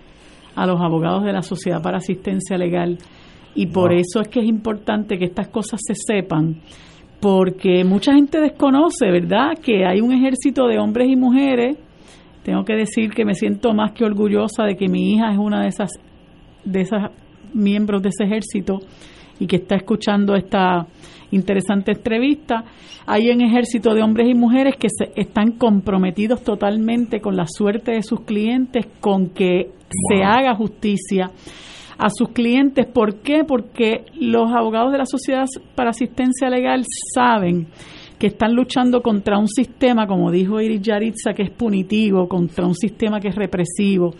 a los abogados de la Sociedad para Asistencia Legal y por eso es que es importante que estas cosas se sepan porque mucha gente desconoce, ¿verdad?, que hay un ejército de hombres y mujeres. Tengo que decir que me siento más que orgullosa de que mi hija es una de esas de esas miembros de ese ejército y que está escuchando esta interesante entrevista. Hay un ejército de hombres y mujeres que se, están comprometidos totalmente con la suerte de sus clientes, con que se haga justicia a sus clientes. ¿Por qué? Porque los abogados de la Sociedad para Asistencia Legal saben que están luchando contra un sistema, como dijo Iris Yaritza, que es punitivo, contra un sistema que es represivo,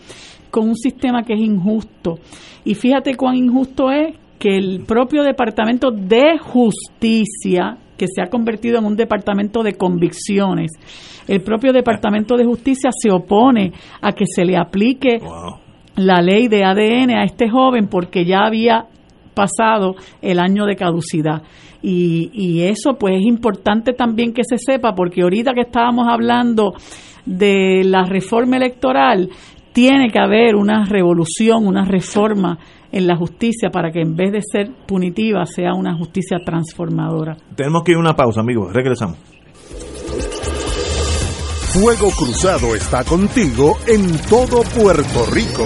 con un sistema que es injusto. Y fíjate cuán injusto es que el propio Departamento de Justicia, que se ha convertido en un departamento de convicciones, el propio Departamento de Justicia se opone a que se le aplique la ley de ADN a este joven porque ya había pasado el año de caducidad. Y, y eso pues es importante también que se sepa porque ahorita que estábamos hablando de la reforma electoral, tiene que haber una revolución, una reforma en la justicia para que en vez de ser punitiva sea una justicia transformadora. Tenemos que ir a una pausa, amigos. Regresamos. Fuego Cruzado está contigo en todo Puerto Rico.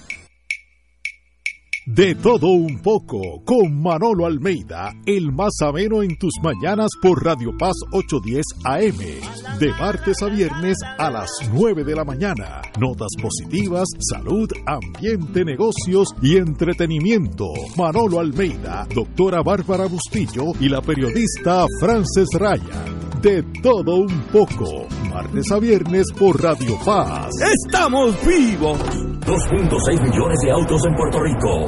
De todo un poco, con Manolo Almeida, el más ameno en tus mañanas por Radio Paz 810 AM, de martes a viernes a las 9 de la mañana. Notas positivas, salud, ambiente, negocios y entretenimiento. Manolo Almeida, doctora Bárbara Bustillo y la periodista Frances Ryan. De todo un poco, martes a viernes por Radio Paz. ¡Estamos vivos! 2.6 millones de autos en Puerto Rico,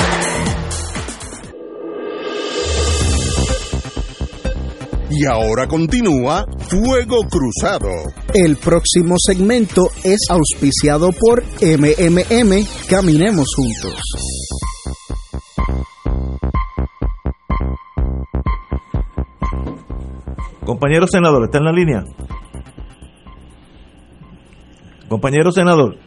Y ahora continúa Fuego Cruzado. El próximo segmento es auspiciado por MMM Caminemos Juntos. Compañero senador, ¿está en la línea? Compañero senador.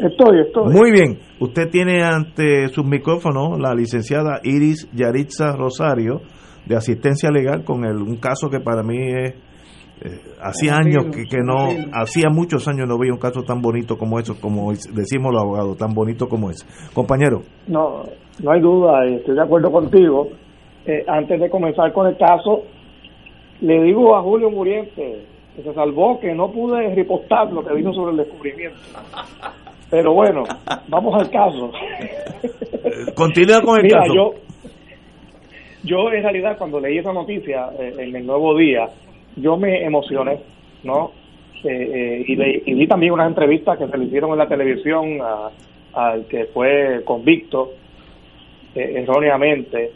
Estoy, estoy. Muy bien. Usted tiene ante sus micrófonos la licenciada Iris Yaritza Rosario de asistencia legal con el, un caso que para mí es eh, hacía años que, que, no hacía muchos años no veía un caso tan bonito como eso como decimos los abogados tan bonito como ese. Compañero. No no hay duda estoy de acuerdo contigo. Eh, antes de comenzar con el caso le digo a Julio Muriente que se salvó que no pude ripostar lo que dijo sobre el descubrimiento. Pero bueno vamos al caso. Continúa con el Mira, caso. yo yo en realidad cuando leí esa noticia eh, en el nuevo día yo me emocioné no eh, eh, y, le, y vi también unas entrevistas que se le hicieron en la televisión al que fue convicto eh, erróneamente.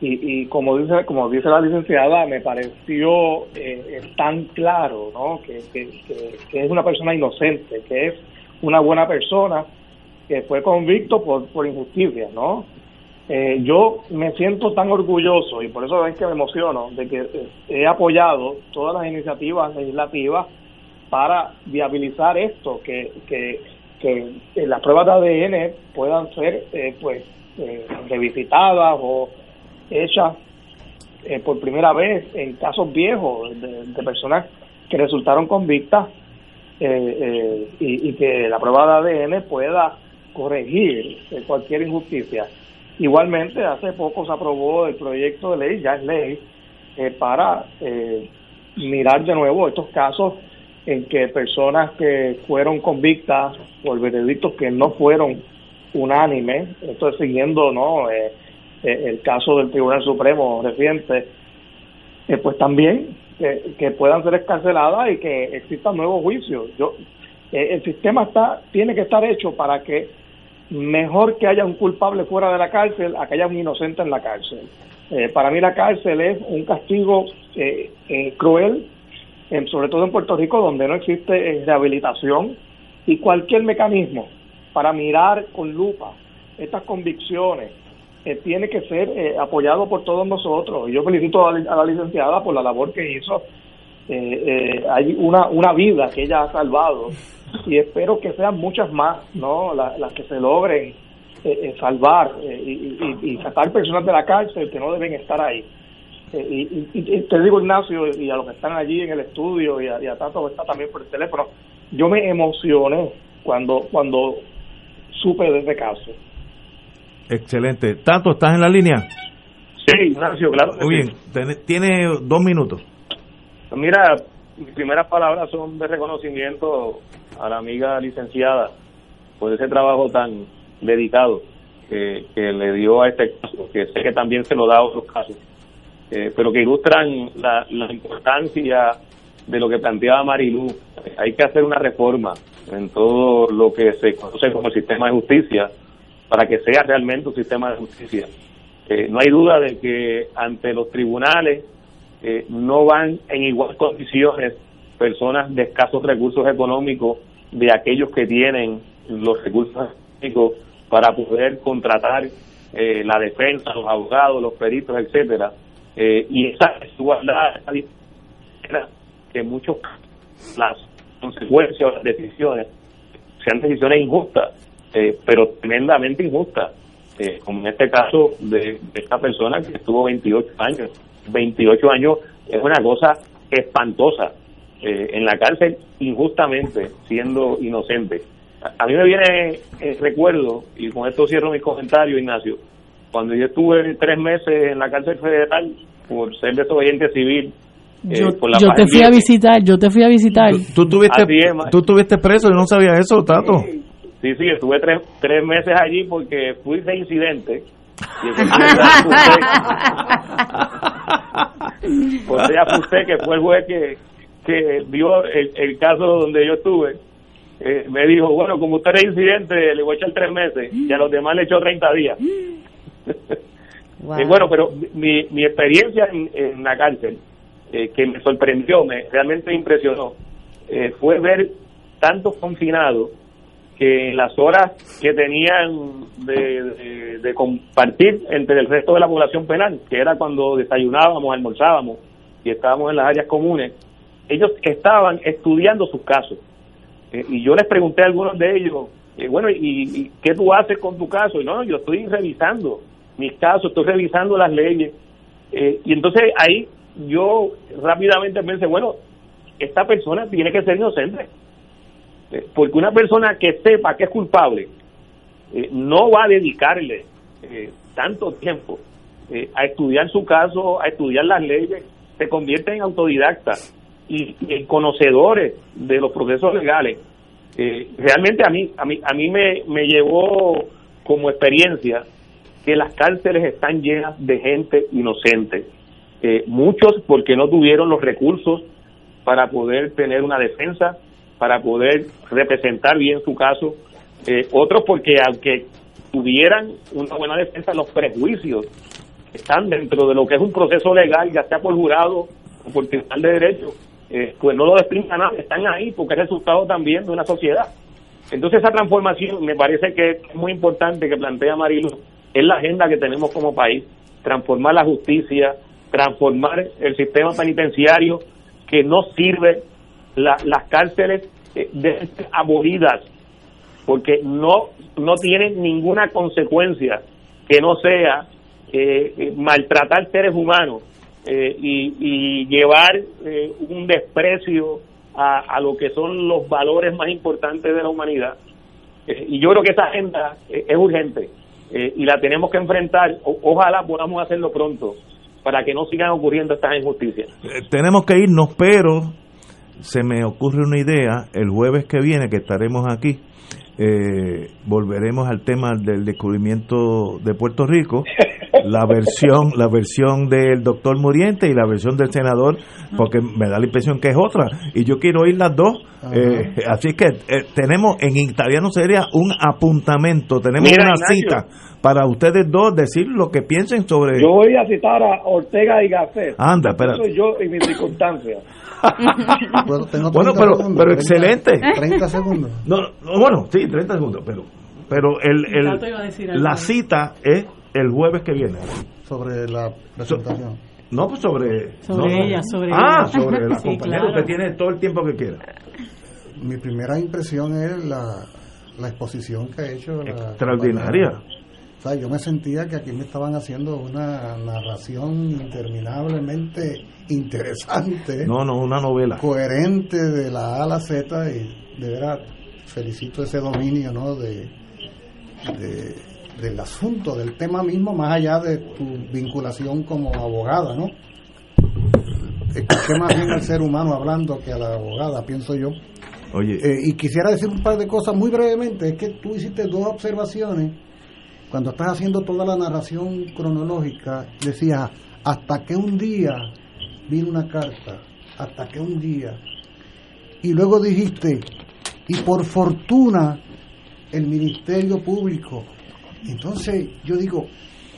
Y, y como dice como dice la licenciada me pareció eh, tan claro no que, que, que, que es una persona inocente que es una buena persona que fue convicto por por injusticia no eh, yo me siento tan orgulloso y por eso es que me emociono de que eh, he apoyado todas las iniciativas legislativas para viabilizar esto, que, que, que las pruebas de ADN puedan ser eh, pues eh, revisitadas o hechas eh, por primera vez en casos viejos de, personas que resultaron convictas eh, y, y que la prueba de ADN pueda corregir cualquier injusticia. Igualmente, hace poco se aprobó el proyecto de ley, ya es ley, eh, para eh, mirar de nuevo estos casos en que personas que fueron convictas por veredictos que no fueron unánimes, esto es siguiendo no eh, el caso del Tribunal Supremo reciente, pues también que puedan ser escarceladas y que existan nuevos juicios. Yo, el sistema está tiene que estar hecho para que mejor que haya un culpable fuera de la cárcel a que haya un inocente en la cárcel. Eh, para mí la cárcel es un castigo eh, eh, cruel, sobre todo en Puerto Rico, donde no existe rehabilitación y cualquier mecanismo para mirar con lupa estas convicciones tiene que ser apoyado por todos nosotros. Y yo felicito a la, a la licenciada por la labor que hizo. hay una, una vida que ella ha salvado y espero que sean muchas más, ¿no? las que se logren eh, eh, salvar eh, y, y, y, sacar personas de la cárcel que no deben estar ahí. Y, y, te digo, Ignacio, y a los que están allí en el estudio y a, y a Tato que está también por el teléfono, yo me emocioné cuando, cuando supe de ese caso. Excelente. Tato, ¿estás en la línea? Sí, Ignacio, claro. Muy bien, tiene dos minutos. Mira, mis primeras palabras son de reconocimiento a la amiga licenciada por ese trabajo tan dedicado que, que le dio a este caso, que sé que también se lo da a otros casos, eh, pero que ilustran la, importancia de lo que planteaba Marilu. Hay que hacer una reforma en todo lo que se conoce como el sistema de justicia para que sea realmente un sistema de justicia. Eh, no hay duda de que ante los tribunales eh, no van en igual condiciones personas de escasos recursos económicos de aquellos que tienen los recursos para poder contratar eh, la defensa, los abogados, los peritos, etcétera. Eh, y esa desigualdad, que muchos las consecuencias las decisiones sean decisiones injustas, eh, pero tremendamente injustas, eh, como en este caso de, de esta persona que estuvo 28 años. 28 años es una cosa espantosa eh, en la cárcel injustamente siendo inocente. A, a mí me viene el recuerdo, y con esto cierro mis comentarios, Ignacio, cuando yo estuve tres meses en la cárcel federal por ser desobediente civil. Eh, yo, yo te fui a visitar, yo te fui a visitar. ¿Tú, tú tuviste, tú tuviste preso? Yo no sabía eso, Tato. Sí, sí, estuve tres, tres meses allí porque fui de incidente o sea, usted que fue el juez que, que vio el, el caso donde yo estuve, eh, me dijo, bueno, como usted era incidente, le voy a echar tres meses, y a los demás le echó 30 días. Wow. bueno, pero mi, mi experiencia en, en la cárcel eh, que me sorprendió, me realmente me impresionó, fue ver tantos confinados que en las horas que tenían de, de, compartir entre el resto de la población penal, que era cuando desayunábamos, almorzábamos y estábamos en las áreas comunes, ellos estaban estudiando sus casos. Eh, y yo les pregunté a algunos de ellos, eh, bueno, ¿y, qué tú haces con tu caso? Y no, yo estoy revisando mis casos, estoy revisando las leyes. Eh, y entonces ahí yo rápidamente pensé, bueno, esta persona tiene que ser inocente porque una persona que sepa que es culpable no va a dedicarle tanto tiempo a estudiar su caso, a estudiar las leyes, se convierte en autodidactas y, conocedores de los procesos legales. realmente a mí, a mí, a mí me, me llevó como experiencia que las cárceles están llenas de gente inocente. muchos porque no tuvieron los recursos para poder tener una defensa, para poder representar bien su caso. Eh, otros porque aunque tuvieran una buena defensa, los prejuicios están dentro de lo que es un proceso legal, ya sea por jurado o por tribunal de derecho, eh, pues no lo desprinta nada, están ahí porque es resultado también de una sociedad. Entonces esa transformación me parece que es muy importante que plantea Marilo, es la agenda que tenemos como país, transformar la justicia, transformar el sistema penitenciario que no sirve las cárceles eh, deben ser abolidas porque no, no tienen ninguna consecuencia que no sea eh, eh, maltratar seres humanos y, llevar un desprecio a, lo que son los valores más importantes de la humanidad. y yo creo que esa agenda es urgente y la tenemos que enfrentar. ojalá podamos hacerlo pronto para que no sigan ocurriendo estas injusticias. tenemos que irnos, pero se me ocurre una idea, el jueves que viene que estaremos aquí, eh, volveremos al tema del descubrimiento de Puerto Rico, la versión, la versión del doctor Muriente y la versión del senador, porque me da la impresión que es otra, y yo quiero oír las dos. Eh, así que eh, tenemos, en italiano sería un apuntamiento, tenemos una cita para ustedes dos decir lo que piensen sobre. Yo voy a citar a Ortega y Gasset. Anda, espera. Soy yo y mis circunstancias. bueno, pero, pero excelente. 30 segundos. No, bueno, sí, 30 segundos, pero pero el, el la cita es el jueves que viene. Sobre la presentación. no, pues sobre... Sobre ella, sobre Ah, sobre la compañera. Usted tiene todo el tiempo que quiera. Mi primera impresión es la, la exposición que ha hecho. La Extraordinaria. O sea, yo me sentía que aquí me estaban haciendo una narración interminablemente interesante. No, no, una novela. Coherente de la A a la Z y de verdad felicito ese dominio, ¿no? De, del asunto, del tema mismo, más allá de tu vinculación como abogada, ¿no? Escuché más bien al ser humano hablando que a la abogada, pienso yo. Oye. Eh, y quisiera decir un par de cosas muy brevemente. Es que tú hiciste dos observaciones cuando estás haciendo toda la narración cronológica. Decías, hasta que un día vino una carta, hasta que un día. Y luego dijiste, y por fortuna el Ministerio Público. Entonces yo digo,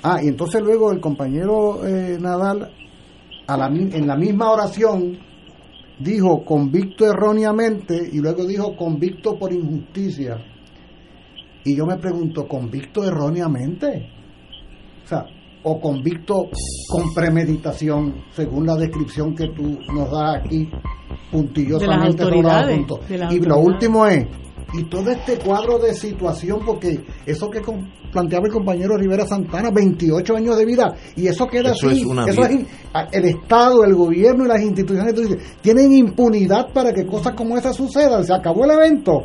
ah, y entonces luego el compañero eh, Nadal a la, en la misma oración dijo convicto erróneamente y luego dijo convicto por injusticia. Y yo me pregunto, ¿convicto erróneamente? O sea, o convicto con premeditación, según la descripción que tú nos das aquí, puntillosamente Y lo último es, y todo este cuadro de situación, porque eso que planteaba el compañero Rivera Santana, 28 años de vida, y eso queda así, eso es, el Estado, el gobierno y las instituciones tienen impunidad para que cosas como esas sucedan, se acabó el evento,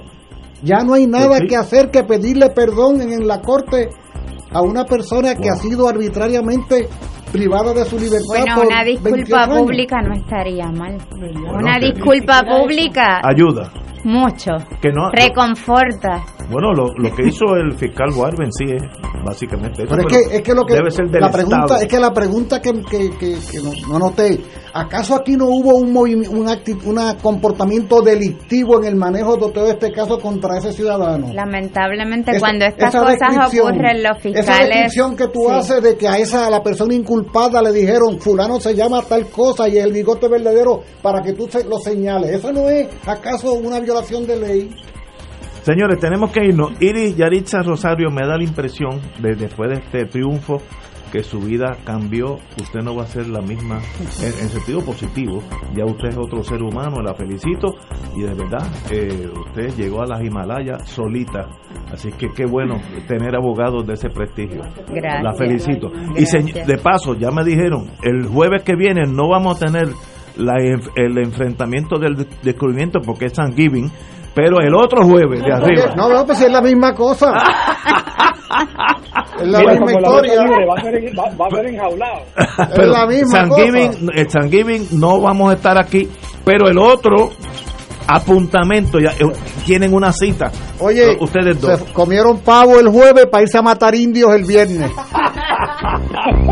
ya no hay nada pues que hacer que pedirle perdón en, la corte a una persona que ha sido arbitrariamente privada de su libertad. Bueno, una disculpa pública no estaría mal. Una disculpa pública. Ayuda. Mucho. Que no, Reconforta. Bueno, lo, lo que hizo el fiscal Warben sí es básicamente eso. Pero es que, es que lo que debe ser la pregunta es que la pregunta que, que, que, no, noté, ¿acaso aquí no hubo un movimiento, un, un comportamiento delictivo en el manejo de todo este caso contra ese ciudadano? Lamentablemente cuando estas cosas ocurren los fiscales esa descripción que tú haces de que a esa a la persona inculpada le dijeron fulano se llama tal cosa y el bigote verdadero para que tú se, lo señales, ¿eso no es acaso una violación de ley? Señores, tenemos que irnos. Iris Yaritza Rosario me da la impresión, de, después de este triunfo, que su vida cambió. Usted no va a ser la misma en, sentido positivo. Ya usted es otro ser humano, la felicito. Y de verdad, eh, usted llegó a las Himalayas solita. Así que qué bueno tener abogados de ese prestigio. Gracias. La felicito. Y de paso, ya me dijeron, el jueves que viene no vamos a tener la, el enfrentamiento del descubrimiento porque es Thanksgiving pero el otro jueves de arriba. No, no, pues es la misma cosa. es la misma historia. va, a ser, va, a ser enjaulado. es la misma cosa. El Thanksgiving no vamos a estar aquí, pero el otro apuntamento, ya eh, tienen una cita. Oye, ustedes dos. Se comieron pavo el jueves para irse a matar indios el viernes.